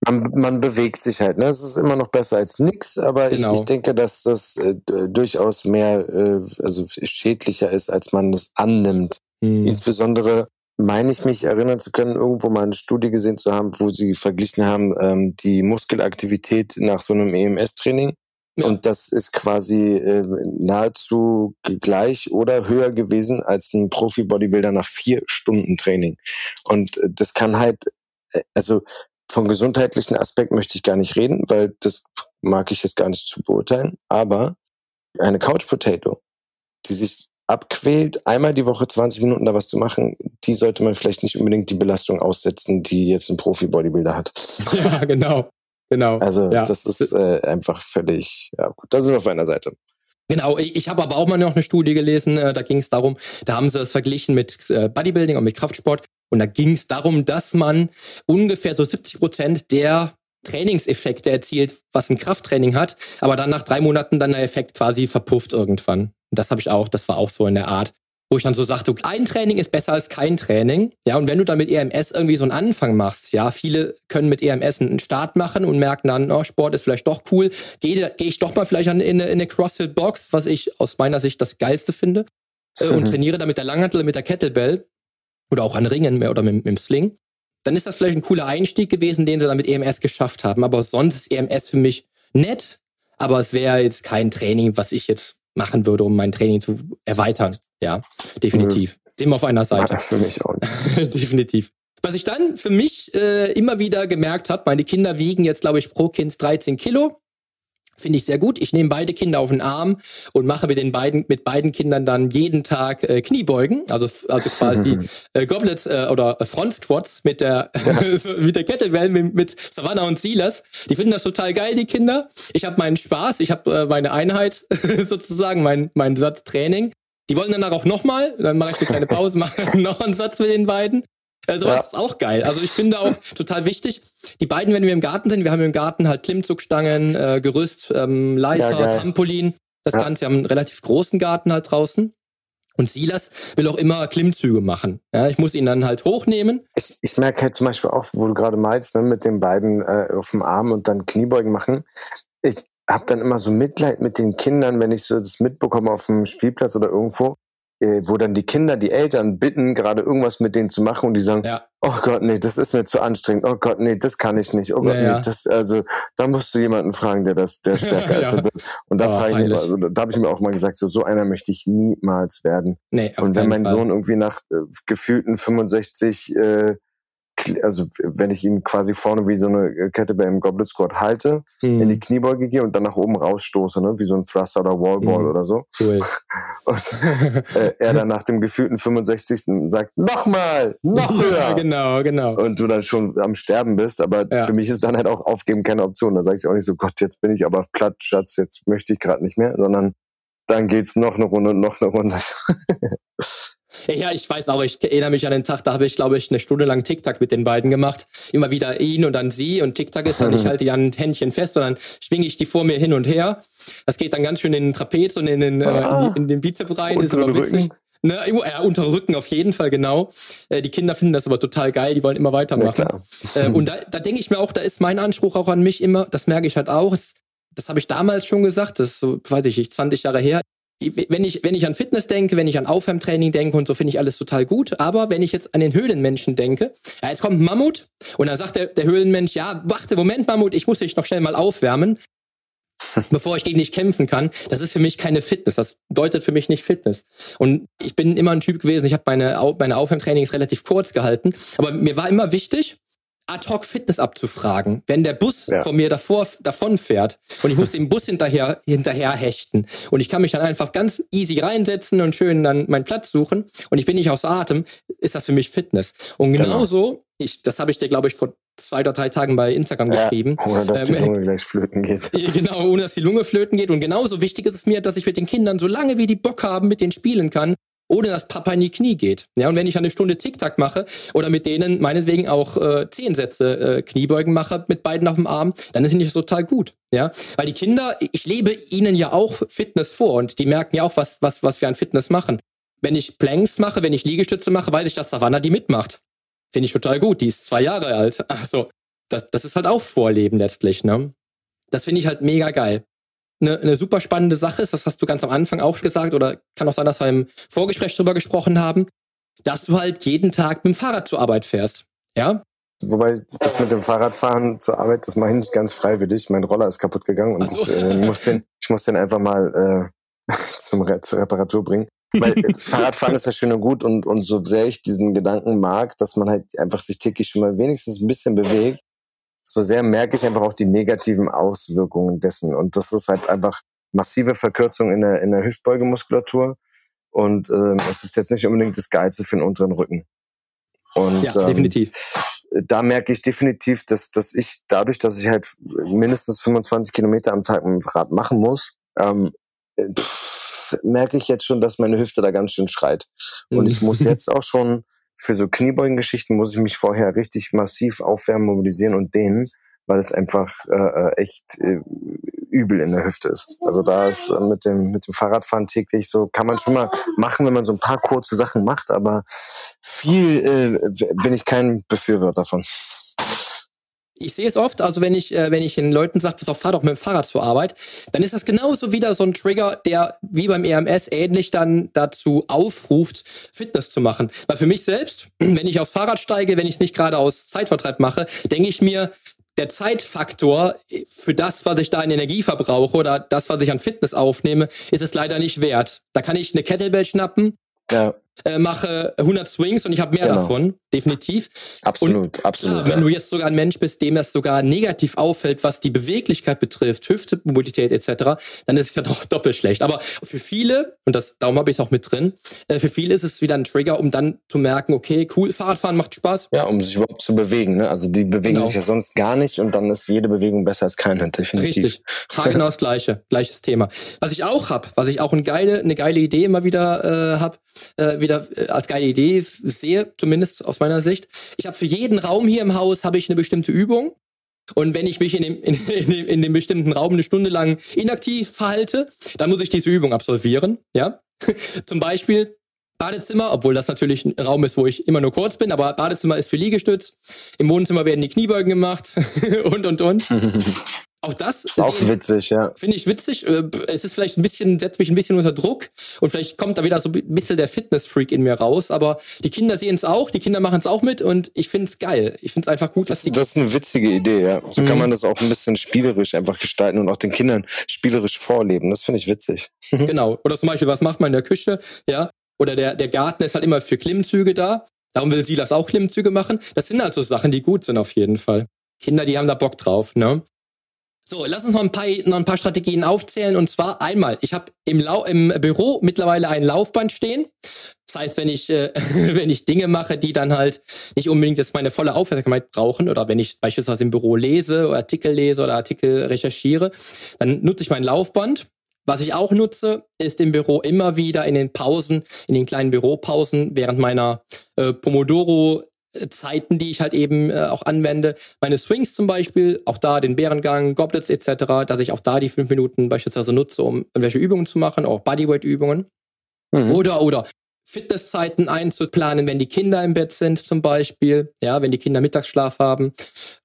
Man, man bewegt sich halt. Ne? Es ist immer noch besser als nichts, aber genau. ich, ich, denke, dass das äh, durchaus mehr, äh, also schädlicher ist, als man das annimmt. Hm. Insbesondere meine ich mich erinnern zu können, irgendwo mal eine Studie gesehen zu haben, wo sie verglichen haben, ähm, die Muskelaktivität nach so einem EMS-Training ja. Und das ist quasi äh, nahezu gleich oder höher gewesen als ein Profi-Bodybuilder nach vier Stunden Training. Und äh, das kann halt, äh, also vom gesundheitlichen Aspekt möchte ich gar nicht reden, weil das mag ich jetzt gar nicht zu beurteilen. Aber eine Couch Potato, die sich abquält, einmal die Woche 20 Minuten da was zu machen, die sollte man vielleicht nicht unbedingt die Belastung aussetzen, die jetzt ein Profi-Bodybuilder hat. Ja, genau. Genau. Also ja. das ist äh, einfach völlig, ja gut, da sind wir auf einer Seite. Genau, ich habe aber auch mal noch eine Studie gelesen, äh, da ging es darum, da haben sie es verglichen mit äh, Bodybuilding und mit Kraftsport und da ging es darum, dass man ungefähr so 70 Prozent der Trainingseffekte erzielt, was ein Krafttraining hat, aber dann nach drei Monaten dann der Effekt quasi verpufft irgendwann. Und das habe ich auch, das war auch so in der Art wo ich dann so sagte, ein Training ist besser als kein Training. Ja, und wenn du dann mit EMS irgendwie so einen Anfang machst, ja, viele können mit EMS einen Start machen und merken dann, oh, Sport ist vielleicht doch cool. Gehe geh ich doch mal vielleicht in, in, in eine CrossFit-Box, was ich aus meiner Sicht das Geilste finde. äh, und trainiere da mit der Langhantel, mit der Kettlebell oder auch an Ringen mehr oder mit, mit dem Sling, dann ist das vielleicht ein cooler Einstieg gewesen, den sie dann mit EMS geschafft haben. Aber sonst ist EMS für mich nett, aber es wäre jetzt kein Training, was ich jetzt machen würde, um mein Training zu erweitern. Ja, definitiv. Mhm. Dem auf einer Seite. Ja, für mich auch definitiv. Was ich dann für mich äh, immer wieder gemerkt habe, meine Kinder wiegen jetzt, glaube ich, pro Kind 13 Kilo. Finde ich sehr gut. Ich nehme beide Kinder auf den Arm und mache mit den beiden, mit beiden Kindern dann jeden Tag äh, Kniebeugen, also, also quasi äh, Goblets äh, oder Front Squats mit der, mit der Kettlebell, mit, mit Savannah und Silas. Die finden das total geil, die Kinder. Ich habe meinen Spaß, ich habe äh, meine Einheit sozusagen, mein, mein Satz Training. Die wollen danach auch nochmal, dann mache ich eine kleine Pause, mache noch einen Satz mit den beiden. Also ja. ist auch geil. Also ich finde auch total wichtig. Die beiden, wenn wir im Garten sind, wir haben im Garten halt Klimmzugstangen, äh, Gerüst, ähm, Leiter, ja, Trampolin. Das ja. Ganze, wir haben einen relativ großen Garten halt draußen. Und Silas will auch immer Klimmzüge machen. Ja, ich muss ihn dann halt hochnehmen. Ich, ich merke halt zum Beispiel auch, wo du gerade meinst, ne, mit den beiden äh, auf dem Arm und dann Kniebeugen machen. Ich habe dann immer so Mitleid mit den Kindern, wenn ich so das mitbekomme auf dem Spielplatz oder irgendwo, äh, wo dann die Kinder die Eltern bitten, gerade irgendwas mit denen zu machen und die sagen, ja. oh Gott, nee, das ist mir zu anstrengend, oh Gott, nee, das kann ich nicht, oh Gott, ja, nee, das, also, da musst du jemanden fragen, der das, der stärker ist. Und da oh, frage ich mich, also, da habe ich mir auch mal gesagt, so, so einer möchte ich niemals werden. Nee, und wenn mein Fall. Sohn irgendwie nach äh, gefühlten 65 äh, also wenn ich ihn quasi vorne wie so eine Kette beim Goblet Squad halte, mhm. in die Kniebeuge gehe und dann nach oben rausstoße, ne? wie so ein Thruster oder Wallball mhm. oder so. Cool. Und äh, er dann nach dem gefühlten 65. sagt, nochmal, noch höher. Ja, genau, genau. Und du dann schon am Sterben bist, aber ja. für mich ist dann halt auch Aufgeben keine Option. Da sage ich auch nicht so, Gott, jetzt bin ich aber platt, Schatz, jetzt möchte ich gerade nicht mehr, sondern dann geht's noch eine Runde und noch eine Runde. Ja, ich weiß auch, ich erinnere mich an den Tag, da habe ich, glaube ich, eine Stunde lang TikTok mit den beiden gemacht. Immer wieder ihn und dann sie und TikTok ist dann, ich halte die an Händchen fest und dann schwinge ich die vor mir hin und her. Das geht dann ganz schön in den Trapez und in den, ah, äh, in, den Bizeps rein, ist aber witzig. Ne, ja, unter Rücken auf jeden Fall, genau. Äh, die Kinder finden das aber total geil, die wollen immer weitermachen. Ja, äh, und da, da denke ich mir auch, da ist mein Anspruch auch an mich immer, das merke ich halt auch, das, das habe ich damals schon gesagt, das ist so, weiß ich nicht, 20 Jahre her wenn ich, wenn ich an Fitness denke, wenn ich an Aufwärmtraining denke und so, finde ich alles total gut. Aber wenn ich jetzt an den Höhlenmenschen denke, ja, jetzt kommt ein Mammut und dann sagt der, der Höhlenmensch, ja, warte, Moment, Mammut, ich muss dich noch schnell mal aufwärmen, bevor ich gegen dich kämpfen kann. Das ist für mich keine Fitness. Das bedeutet für mich nicht Fitness. Und ich bin immer ein Typ gewesen, ich habe meine, meine Aufwärmtrainings relativ kurz gehalten. Aber mir war immer wichtig, ad hoc Fitness abzufragen, wenn der Bus ja. von mir davor davon fährt und ich muss den Bus hinterher hinterher hechten und ich kann mich dann einfach ganz easy reinsetzen und schön dann meinen Platz suchen und ich bin nicht aus Atem, ist das für mich Fitness. Und genau. genauso, genau. ich, das habe ich dir glaube ich vor zwei oder drei Tagen bei Instagram ja, geschrieben. Ohne dass die ähm, Lunge gleich flöten geht. Genau, ohne dass die Lunge flöten geht. Und genauso wichtig ist es mir, dass ich mit den Kindern, so lange wie die Bock haben, mit denen spielen kann ohne dass Papa in die Knie geht. Ja, und wenn ich eine Stunde Tic-Tac mache oder mit denen meinetwegen auch äh, zehn Sätze äh, Kniebeugen mache mit beiden auf dem Arm, dann ist ich total gut. Ja, weil die Kinder, ich lebe ihnen ja auch Fitness vor und die merken ja auch, was, was, was wir an Fitness machen. Wenn ich Planks mache, wenn ich Liegestütze mache, weiß ich, dass Savannah die mitmacht. Finde ich total gut. Die ist zwei Jahre alt. Also, das, das ist halt auch Vorleben letztlich, ne? Das finde ich halt mega geil eine, eine super spannende Sache ist, das hast du ganz am Anfang auch gesagt, oder kann auch sein, dass wir im Vorgespräch drüber gesprochen haben, dass du halt jeden Tag mit dem Fahrrad zur Arbeit fährst. Ja? Wobei das mit dem Fahrradfahren zur Arbeit, das mache ich nicht ganz freiwillig. Mein Roller ist kaputt gegangen und so. ich, äh, muss den, ich muss den einfach mal äh, zum, zur Reparatur bringen. Weil Fahrradfahren ist ja schön und gut und, und so sehr ich diesen Gedanken mag, dass man halt einfach sich täglich schon mal wenigstens ein bisschen bewegt, so sehr merke ich einfach auch die negativen Auswirkungen dessen. Und das ist halt einfach massive Verkürzung in der, in der Hüftbeugemuskulatur. Und ähm, es ist jetzt nicht unbedingt das Geilste für den unteren Rücken. Und, ja, ähm, definitiv. Da merke ich definitiv, dass, dass ich dadurch, dass ich halt mindestens 25 Kilometer am Tag mit dem Rad machen muss, ähm, pff, merke ich jetzt schon, dass meine Hüfte da ganz schön schreit. Und ich muss jetzt auch schon für so Kniebeugengeschichten muss ich mich vorher richtig massiv aufwärmen, mobilisieren und dehnen, weil es einfach äh, äh, echt äh, übel in der Hüfte ist. Also da ist äh, mit dem mit dem Fahrradfahren täglich so kann man schon mal machen, wenn man so ein paar kurze Sachen macht, aber viel äh, bin ich kein Befürworter davon. Ich sehe es oft, also wenn ich, äh, wenn ich den Leuten sage, pass auf, fahr doch mit dem Fahrrad zur Arbeit, dann ist das genauso wieder so ein Trigger, der wie beim EMS ähnlich dann dazu aufruft, Fitness zu machen. Weil für mich selbst, wenn ich aufs Fahrrad steige, wenn ich es nicht gerade aus Zeitvertreib mache, denke ich mir, der Zeitfaktor für das, was ich da in Energie verbrauche oder das, was ich an Fitness aufnehme, ist es leider nicht wert. Da kann ich eine Kettlebell schnappen, ja äh, mache 100 Swings und ich habe mehr genau. davon, definitiv. Absolut, und, absolut. Klar, wenn du jetzt sogar ein Mensch bist, dem das sogar negativ auffällt, was die Beweglichkeit betrifft, Hüftmobilität etc., dann ist es ja noch doppelt schlecht. Aber für viele, und das, darum habe ich es auch mit drin, äh, für viele ist es wieder ein Trigger, um dann zu merken, okay, cool, Fahrradfahren macht Spaß. Ja, um sich überhaupt zu bewegen. Ne? Also die bewegen genau. sich ja sonst gar nicht und dann ist jede Bewegung besser als keine, definitiv. Richtig, genau das Gleiche, gleiches Thema. Was ich auch habe, was ich auch eine geile, eine geile Idee immer wieder äh, habe, äh, wieder äh, als geile Idee sehe, zumindest aus meiner Sicht. Ich habe für jeden Raum hier im Haus habe ich eine bestimmte Übung. Und wenn ich mich in dem, in, in, dem, in dem bestimmten Raum eine Stunde lang inaktiv verhalte, dann muss ich diese Übung absolvieren. Ja, zum Beispiel Badezimmer, obwohl das natürlich ein Raum ist, wo ich immer nur kurz bin, aber Badezimmer ist für Liegestütz. Im Wohnzimmer werden die Kniebeugen gemacht und und und. Auch das ist auch witzig, ja. Finde ich witzig. Äh, es ist vielleicht ein bisschen, setzt mich ein bisschen unter Druck und vielleicht kommt da wieder so ein bisschen der Fitness-Freak in mir raus. Aber die Kinder sehen es auch, die Kinder machen es auch mit und ich finde es geil. Ich finde es einfach gut, dass das, die. Das ist eine witzige Idee, ja. So mhm. kann man das auch ein bisschen spielerisch einfach gestalten und auch den Kindern spielerisch vorleben. Das finde ich witzig. genau. Oder zum Beispiel, was macht man in der Küche? Ja. Oder der, der Garten ist halt immer für Klimmzüge da. Darum will Silas auch Klimmzüge machen. Das sind halt so Sachen, die gut sind auf jeden Fall. Kinder, die haben da Bock drauf, ne? So, lass uns noch ein paar, noch ein paar Strategien aufzählen. Und zwar einmal, ich habe im, im Büro mittlerweile ein Laufband stehen. Das heißt, wenn ich, äh, wenn ich Dinge mache, die dann halt nicht unbedingt jetzt meine volle Aufmerksamkeit brauchen, oder wenn ich beispielsweise im Büro lese oder Artikel lese oder Artikel recherchiere, dann nutze ich mein Laufband. Was ich auch nutze, ist im Büro immer wieder in den Pausen, in den kleinen Büropausen während meiner äh, Pomodoro Zeiten, die ich halt eben äh, auch anwende. Meine Swings zum Beispiel, auch da den Bärengang, Goblets etc., dass ich auch da die fünf Minuten beispielsweise nutze, um irgendwelche Übungen zu machen, auch Bodyweight-Übungen. Mhm. Oder, oder Fitnesszeiten einzuplanen, wenn die Kinder im Bett sind zum Beispiel, ja, wenn die Kinder Mittagsschlaf haben.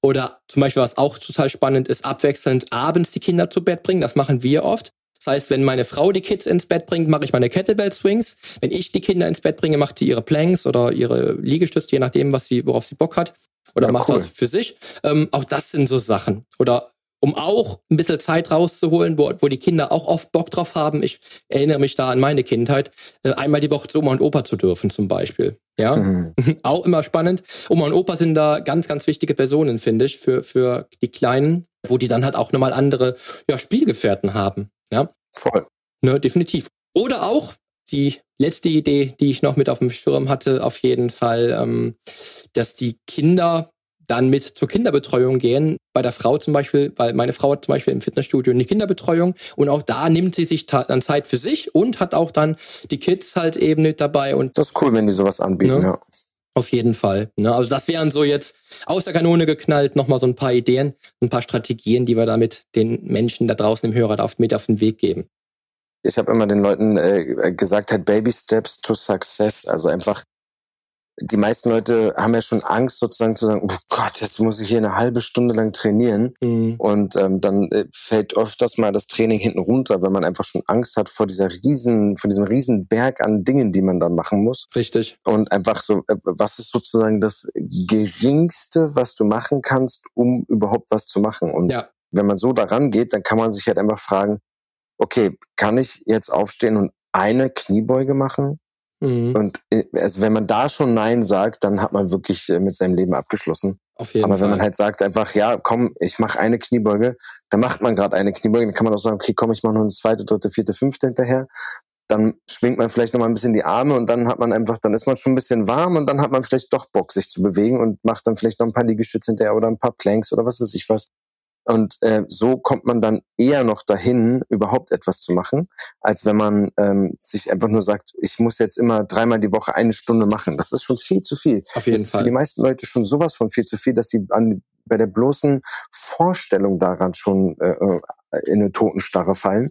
Oder zum Beispiel, was auch total spannend ist, abwechselnd abends die Kinder zu Bett bringen. Das machen wir oft. Das heißt, wenn meine Frau die Kids ins Bett bringt, mache ich meine Kettlebell Swings. Wenn ich die Kinder ins Bett bringe, macht die ihre Planks oder ihre Liegestütze, je nachdem, was sie, worauf sie Bock hat. Oder ja, macht cool. das für sich. Ähm, auch das sind so Sachen. Oder um auch ein bisschen Zeit rauszuholen, wo, wo die Kinder auch oft Bock drauf haben. Ich erinnere mich da an meine Kindheit, äh, einmal die Woche zu Oma und Opa zu dürfen zum Beispiel. Ja, mhm. auch immer spannend. Oma und Opa sind da ganz, ganz wichtige Personen, finde ich, für, für die Kleinen, wo die dann halt auch nochmal andere ja, Spielgefährten haben. Ja. Voll. Ne, definitiv. Oder auch die letzte Idee, die ich noch mit auf dem Schirm hatte, auf jeden Fall, ähm, dass die Kinder dann mit zur Kinderbetreuung gehen. Bei der Frau zum Beispiel, weil meine Frau hat zum Beispiel im Fitnessstudio eine Kinderbetreuung und auch da nimmt sie sich dann Zeit für sich und hat auch dann die Kids halt eben mit dabei. Und das ist cool, wenn die sowas anbieten, ne? ja. Auf jeden Fall. Ne? Also das wären so jetzt aus der Kanone geknallt nochmal so ein paar Ideen, ein paar Strategien, die wir damit den Menschen da draußen im Hörer mit auf den Weg geben. Ich habe immer den Leuten äh, gesagt, halt Baby Steps to Success. Also einfach die meisten Leute haben ja schon Angst, sozusagen zu sagen, oh Gott, jetzt muss ich hier eine halbe Stunde lang trainieren. Mhm. Und ähm, dann äh, fällt öfters mal das Training hinten runter, wenn man einfach schon Angst hat vor dieser riesen, vor diesem riesen Berg an Dingen, die man dann machen muss. Richtig. Und einfach so, äh, was ist sozusagen das Geringste, was du machen kannst, um überhaupt was zu machen? Und ja. wenn man so daran geht, dann kann man sich halt einfach fragen, okay, kann ich jetzt aufstehen und eine Kniebeuge machen? Mhm. Und äh, also wenn man da schon Nein sagt, dann hat man wirklich äh, mit seinem Leben abgeschlossen. Auf jeden Aber Fall. wenn man halt sagt einfach, ja, komm, ich mache eine Kniebeuge, dann macht man gerade eine Kniebeuge, dann kann man auch sagen, okay, komm, ich mache noch eine zweite, dritte, vierte, fünfte hinterher. Dann schwingt man vielleicht noch mal ein bisschen die Arme und dann hat man einfach, dann ist man schon ein bisschen warm und dann hat man vielleicht doch Bock, sich zu bewegen und macht dann vielleicht noch ein paar Liegestütze hinterher oder ein paar Planks oder was weiß ich was. Und äh, so kommt man dann eher noch dahin, überhaupt etwas zu machen, als wenn man ähm, sich einfach nur sagt, ich muss jetzt immer dreimal die Woche eine Stunde machen. Das ist schon viel zu viel. Auf jeden das ist Fall. für die meisten Leute schon sowas von viel zu viel, dass sie an, bei der bloßen Vorstellung daran schon äh, äh in eine Totenstarre fallen.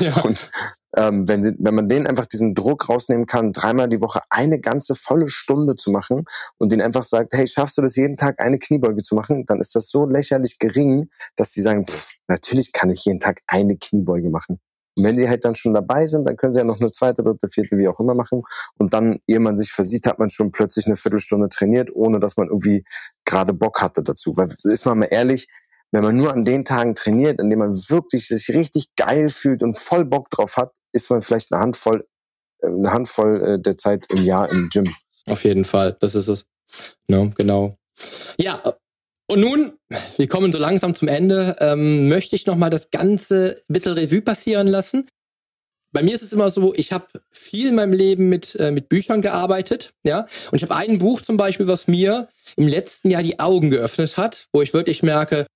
Ja. Und ähm, wenn, sie, wenn man denen einfach diesen Druck rausnehmen kann, dreimal die Woche eine ganze volle Stunde zu machen und denen einfach sagt, hey, schaffst du das jeden Tag eine Kniebeuge zu machen, dann ist das so lächerlich gering, dass die sagen, pff, natürlich kann ich jeden Tag eine Kniebeuge machen. Und wenn die halt dann schon dabei sind, dann können sie ja noch eine zweite, dritte, vierte, wie auch immer machen. Und dann, ehe man sich versieht, hat man schon plötzlich eine Viertelstunde trainiert, ohne dass man irgendwie gerade Bock hatte dazu. Weil ist man mal ehrlich, wenn man nur an den Tagen trainiert, an denen man wirklich sich richtig geil fühlt und voll Bock drauf hat, ist man vielleicht eine Handvoll, äh, eine Handvoll äh, der Zeit im Jahr im Gym. Auf jeden Fall, das ist es. No, genau. Ja, und nun, wir kommen so langsam zum Ende, ähm, möchte ich nochmal das Ganze ein bisschen Revue passieren lassen. Bei mir ist es immer so, ich habe viel in meinem Leben mit, äh, mit Büchern gearbeitet, ja. Und ich habe ein Buch zum Beispiel, was mir im letzten Jahr die Augen geöffnet hat, wo ich wirklich merke,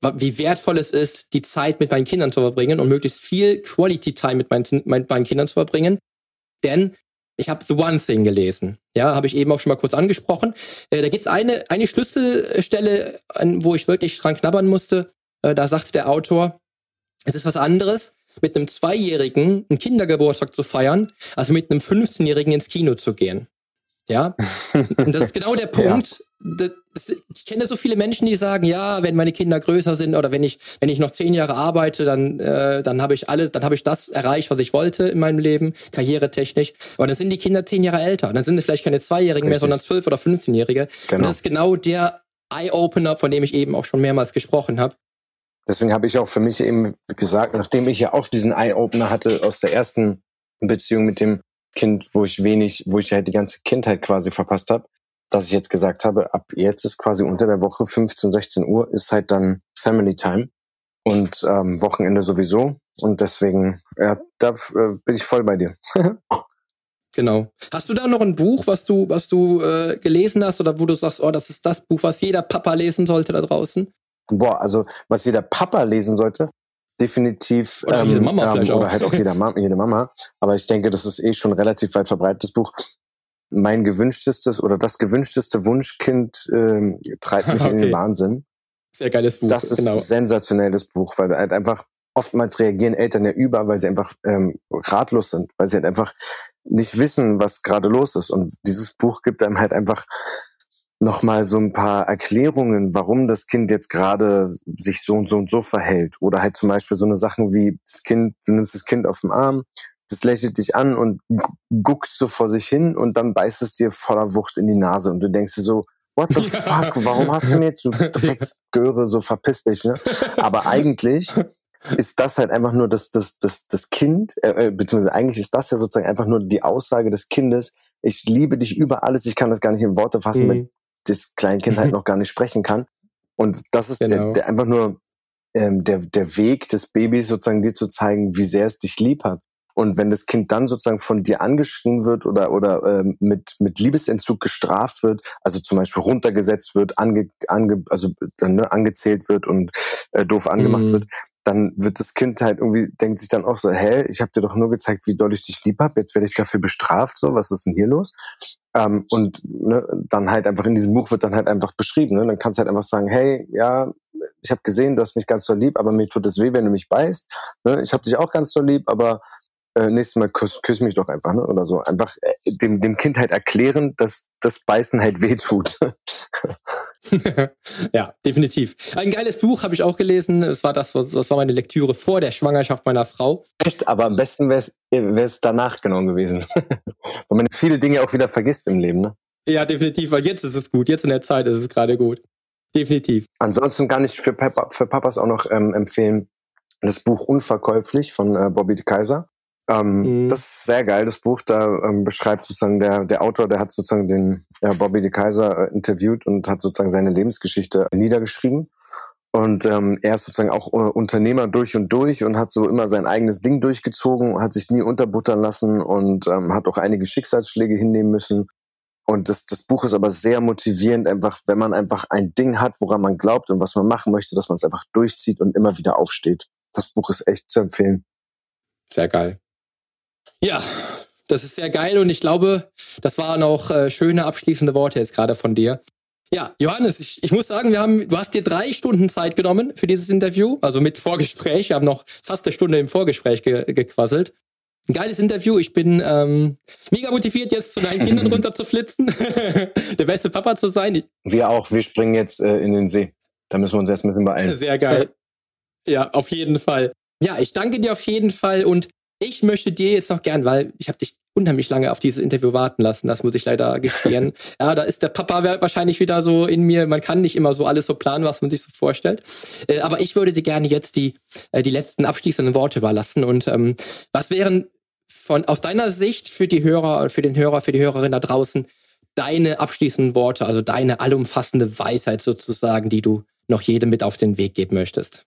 wie wertvoll es ist, die Zeit mit meinen Kindern zu verbringen und möglichst viel Quality Time mit meinen, mit meinen Kindern zu verbringen. Denn ich habe The One Thing gelesen. Ja, habe ich eben auch schon mal kurz angesprochen. Äh, da gibt's eine, eine Schlüsselstelle, wo ich wirklich dran knabbern musste. Äh, da sagte der Autor, es ist was anderes, mit einem Zweijährigen einen Kindergeburtstag zu feiern, als mit einem 15-Jährigen ins Kino zu gehen. Ja, und das ist genau der Punkt, das, ich kenne so viele Menschen, die sagen, ja, wenn meine Kinder größer sind oder wenn ich, wenn ich noch zehn Jahre arbeite, dann, äh, dann habe ich alle, dann habe ich das erreicht, was ich wollte in meinem Leben, karrieretechnisch. Aber dann sind die Kinder zehn Jahre älter. Dann sind es vielleicht keine Zweijährigen Richtig. mehr, sondern zwölf oder 15-Jährige. Genau. Und das ist genau der Eye-Opener, von dem ich eben auch schon mehrmals gesprochen habe. Deswegen habe ich auch für mich eben gesagt, nachdem ich ja auch diesen Eye-Opener hatte aus der ersten Beziehung mit dem Kind, wo ich wenig, wo ich halt die ganze Kindheit quasi verpasst habe, dass ich jetzt gesagt habe, ab jetzt ist quasi unter der Woche 15, 16 Uhr ist halt dann Family Time und ähm, Wochenende sowieso. Und deswegen, ja, da äh, bin ich voll bei dir. genau. Hast du da noch ein Buch, was du, was du äh, gelesen hast oder wo du sagst, oh, das ist das Buch, was jeder Papa lesen sollte da draußen? Boah, also was jeder Papa lesen sollte, definitiv oder ähm, jede Mama ähm, vielleicht oder auch. halt auch jeder Mama, jede Mama. Aber ich denke, das ist eh schon ein relativ weit verbreitetes Buch mein gewünschtestes oder das gewünschteste Wunschkind äh, treibt mich okay. in den Wahnsinn. Sehr geiles Buch. Das ist genau. ein sensationelles Buch, weil halt einfach oftmals reagieren Eltern ja über, weil sie einfach ähm, ratlos sind, weil sie halt einfach nicht wissen, was gerade los ist. Und dieses Buch gibt einem halt einfach nochmal so ein paar Erklärungen, warum das Kind jetzt gerade sich so und so und so verhält. Oder halt zum Beispiel so eine Sachen wie das Kind, du nimmst das Kind auf den Arm, das lächelt dich an und guckst so vor sich hin und dann beißt es dir voller Wucht in die Nase und du denkst dir so, what the fuck, warum hast du mir jetzt so Drecksgöre, so verpiss dich, ne? Aber eigentlich ist das halt einfach nur das, das, das, das Kind, äh, äh, beziehungsweise eigentlich ist das ja sozusagen einfach nur die Aussage des Kindes, ich liebe dich über alles, ich kann das gar nicht in Worte fassen, mhm. weil das Kleinkind halt noch gar nicht sprechen kann. Und das ist genau. der, der einfach nur ähm, der, der Weg des Babys sozusagen dir zu zeigen, wie sehr es dich lieb hat. Und wenn das Kind dann sozusagen von dir angeschrien wird oder, oder ähm, mit, mit Liebesentzug gestraft wird, also zum Beispiel runtergesetzt wird, ange, ange, also ne, angezählt wird und äh, doof angemacht mhm. wird, dann wird das Kind halt irgendwie, denkt sich dann auch so, hä, ich habe dir doch nur gezeigt, wie doll ich dich lieb hab, jetzt werde ich dafür bestraft, so, was ist denn hier los? Ähm, und ne, dann halt einfach in diesem Buch wird dann halt einfach beschrieben, ne? dann kannst du halt einfach sagen, hey, ja, ich habe gesehen, du hast mich ganz so lieb, aber mir tut es weh, wenn du mich beißt. Ne? Ich habe dich auch ganz so lieb, aber äh, nächstes Mal küss, küss mich doch einfach, ne? Oder so. Einfach äh, dem, dem Kind halt erklären, dass das Beißen halt weh tut. ja, definitiv. Ein geiles Buch habe ich auch gelesen. Es war das, was war meine Lektüre vor der Schwangerschaft meiner Frau. Echt, aber am besten wäre es danach genau gewesen. Weil man viele Dinge auch wieder vergisst im Leben, ne? Ja, definitiv, weil jetzt ist es gut. Jetzt in der Zeit ist es gerade gut. Definitiv. Ansonsten kann ich für, Papa, für Papas auch noch ähm, empfehlen, das Buch Unverkäuflich von äh, Bobby de Kaiser. Ähm, mhm. Das ist sehr geil, das Buch. Da ähm, beschreibt sozusagen der, der Autor, der hat sozusagen den ja, Bobby de Kaiser äh, interviewt und hat sozusagen seine Lebensgeschichte niedergeschrieben. Und ähm, er ist sozusagen auch äh, Unternehmer durch und durch und hat so immer sein eigenes Ding durchgezogen, hat sich nie unterbuttern lassen und ähm, hat auch einige Schicksalsschläge hinnehmen müssen. Und das, das Buch ist aber sehr motivierend, einfach, wenn man einfach ein Ding hat, woran man glaubt und was man machen möchte, dass man es einfach durchzieht und immer wieder aufsteht. Das Buch ist echt zu empfehlen. Sehr geil. Ja, das ist sehr geil und ich glaube, das waren auch äh, schöne abschließende Worte jetzt gerade von dir. Ja, Johannes, ich, ich muss sagen, wir haben, du hast dir drei Stunden Zeit genommen für dieses Interview, also mit Vorgespräch. Wir haben noch fast eine Stunde im Vorgespräch ge gequasselt. ein geiles Interview. Ich bin ähm, mega motiviert, jetzt zu deinen Kindern runter zu flitzen, der beste Papa zu sein. Wir auch. Wir springen jetzt äh, in den See. Da müssen wir uns erst ein bisschen beeilen. Sehr geil. Ja, auf jeden Fall. Ja, ich danke dir auf jeden Fall und ich möchte dir jetzt noch gern, weil ich habe dich unheimlich lange auf dieses Interview warten lassen, das muss ich leider gestehen. ja, da ist der Papa wahrscheinlich wieder so in mir, man kann nicht immer so alles so planen, was man sich so vorstellt. Äh, aber ich würde dir gerne jetzt die, äh, die letzten abschließenden Worte überlassen. Und ähm, was wären von aus deiner Sicht für die Hörer, für den Hörer, für die Hörerin da draußen deine abschließenden Worte, also deine allumfassende Weisheit sozusagen, die du noch jedem mit auf den Weg geben möchtest?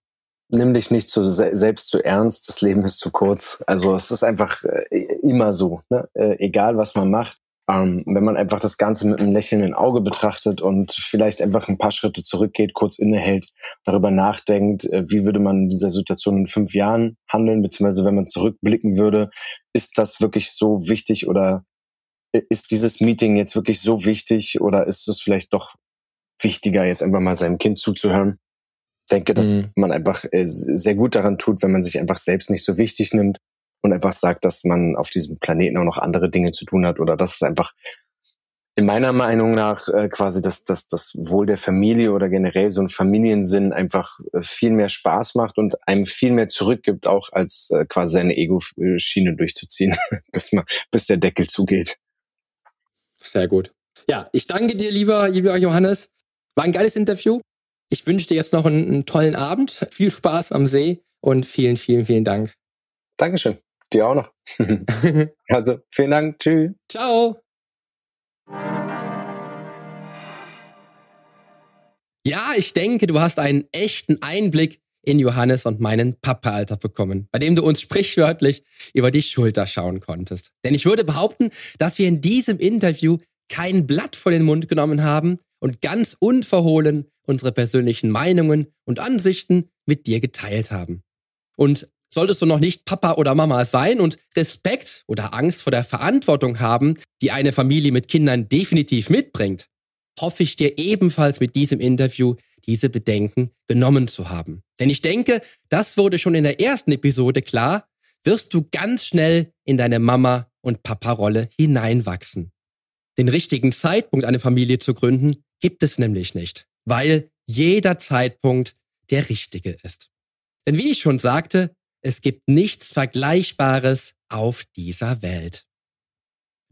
Nimm dich nicht zu, selbst zu ernst, das Leben ist zu kurz. Also es ist einfach äh, immer so, ne? äh, egal was man macht. Ähm, wenn man einfach das Ganze mit einem lächelnden Auge betrachtet und vielleicht einfach ein paar Schritte zurückgeht, kurz innehält, darüber nachdenkt, äh, wie würde man in dieser Situation in fünf Jahren handeln, beziehungsweise wenn man zurückblicken würde, ist das wirklich so wichtig oder ist dieses Meeting jetzt wirklich so wichtig oder ist es vielleicht doch wichtiger, jetzt einfach mal seinem Kind zuzuhören? Ich denke, dass mhm. man einfach äh, sehr gut daran tut, wenn man sich einfach selbst nicht so wichtig nimmt und einfach sagt, dass man auf diesem Planeten auch noch andere Dinge zu tun hat oder dass es einfach in meiner Meinung nach äh, quasi das, das, das Wohl der Familie oder generell so ein Familiensinn einfach äh, viel mehr Spaß macht und einem viel mehr zurückgibt, auch als äh, quasi seine Ego-Schiene durchzuziehen, bis, man, bis der Deckel zugeht. Sehr gut. Ja, ich danke dir, lieber, lieber Johannes. War ein geiles Interview. Ich wünsche dir jetzt noch einen, einen tollen Abend, viel Spaß am See und vielen, vielen, vielen Dank. Dankeschön. Dir auch noch. also, vielen Dank. Tschüss. Ciao. Ja, ich denke, du hast einen echten Einblick in Johannes und meinen Papa-Alter bekommen, bei dem du uns sprichwörtlich über die Schulter schauen konntest. Denn ich würde behaupten, dass wir in diesem Interview kein Blatt vor den Mund genommen haben und ganz unverhohlen unsere persönlichen Meinungen und Ansichten mit dir geteilt haben. Und solltest du noch nicht Papa oder Mama sein und Respekt oder Angst vor der Verantwortung haben, die eine Familie mit Kindern definitiv mitbringt, hoffe ich dir ebenfalls mit diesem Interview diese Bedenken genommen zu haben. Denn ich denke, das wurde schon in der ersten Episode klar, wirst du ganz schnell in deine Mama- und Papa-Rolle hineinwachsen. Den richtigen Zeitpunkt, eine Familie zu gründen, gibt es nämlich nicht, weil jeder Zeitpunkt der richtige ist. Denn wie ich schon sagte, es gibt nichts Vergleichbares auf dieser Welt.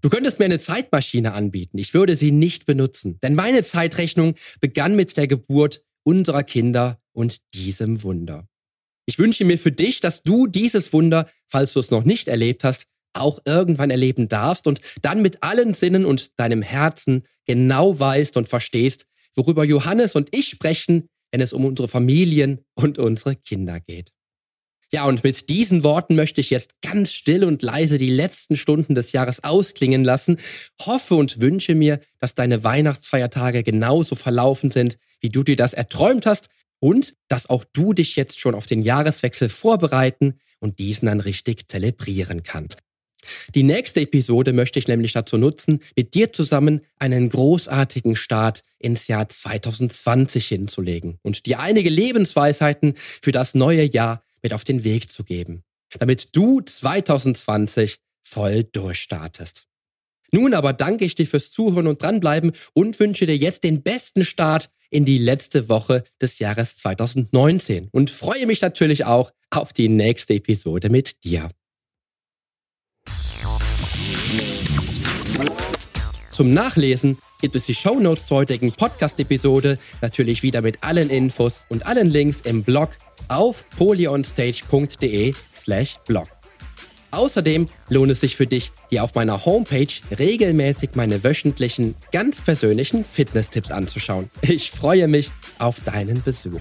Du könntest mir eine Zeitmaschine anbieten. Ich würde sie nicht benutzen, denn meine Zeitrechnung begann mit der Geburt unserer Kinder und diesem Wunder. Ich wünsche mir für dich, dass du dieses Wunder, falls du es noch nicht erlebt hast, auch irgendwann erleben darfst und dann mit allen Sinnen und deinem Herzen genau weißt und verstehst, worüber Johannes und ich sprechen, wenn es um unsere Familien und unsere Kinder geht. Ja, und mit diesen Worten möchte ich jetzt ganz still und leise die letzten Stunden des Jahres ausklingen lassen, hoffe und wünsche mir, dass deine Weihnachtsfeiertage genauso verlaufen sind, wie du dir das erträumt hast und dass auch du dich jetzt schon auf den Jahreswechsel vorbereiten und diesen dann richtig zelebrieren kannst. Die nächste Episode möchte ich nämlich dazu nutzen, mit dir zusammen einen großartigen Start ins Jahr 2020 hinzulegen und dir einige Lebensweisheiten für das neue Jahr mit auf den Weg zu geben, damit du 2020 voll durchstartest. Nun aber danke ich dir fürs Zuhören und dranbleiben und wünsche dir jetzt den besten Start in die letzte Woche des Jahres 2019 und freue mich natürlich auch auf die nächste Episode mit dir. Zum Nachlesen gibt es die Shownotes zur heutigen Podcast-Episode natürlich wieder mit allen Infos und allen Links im Blog auf polyonstage.de slash blog. Außerdem lohnt es sich für dich, dir auf meiner Homepage regelmäßig meine wöchentlichen, ganz persönlichen Fitness-Tipps anzuschauen. Ich freue mich auf deinen Besuch.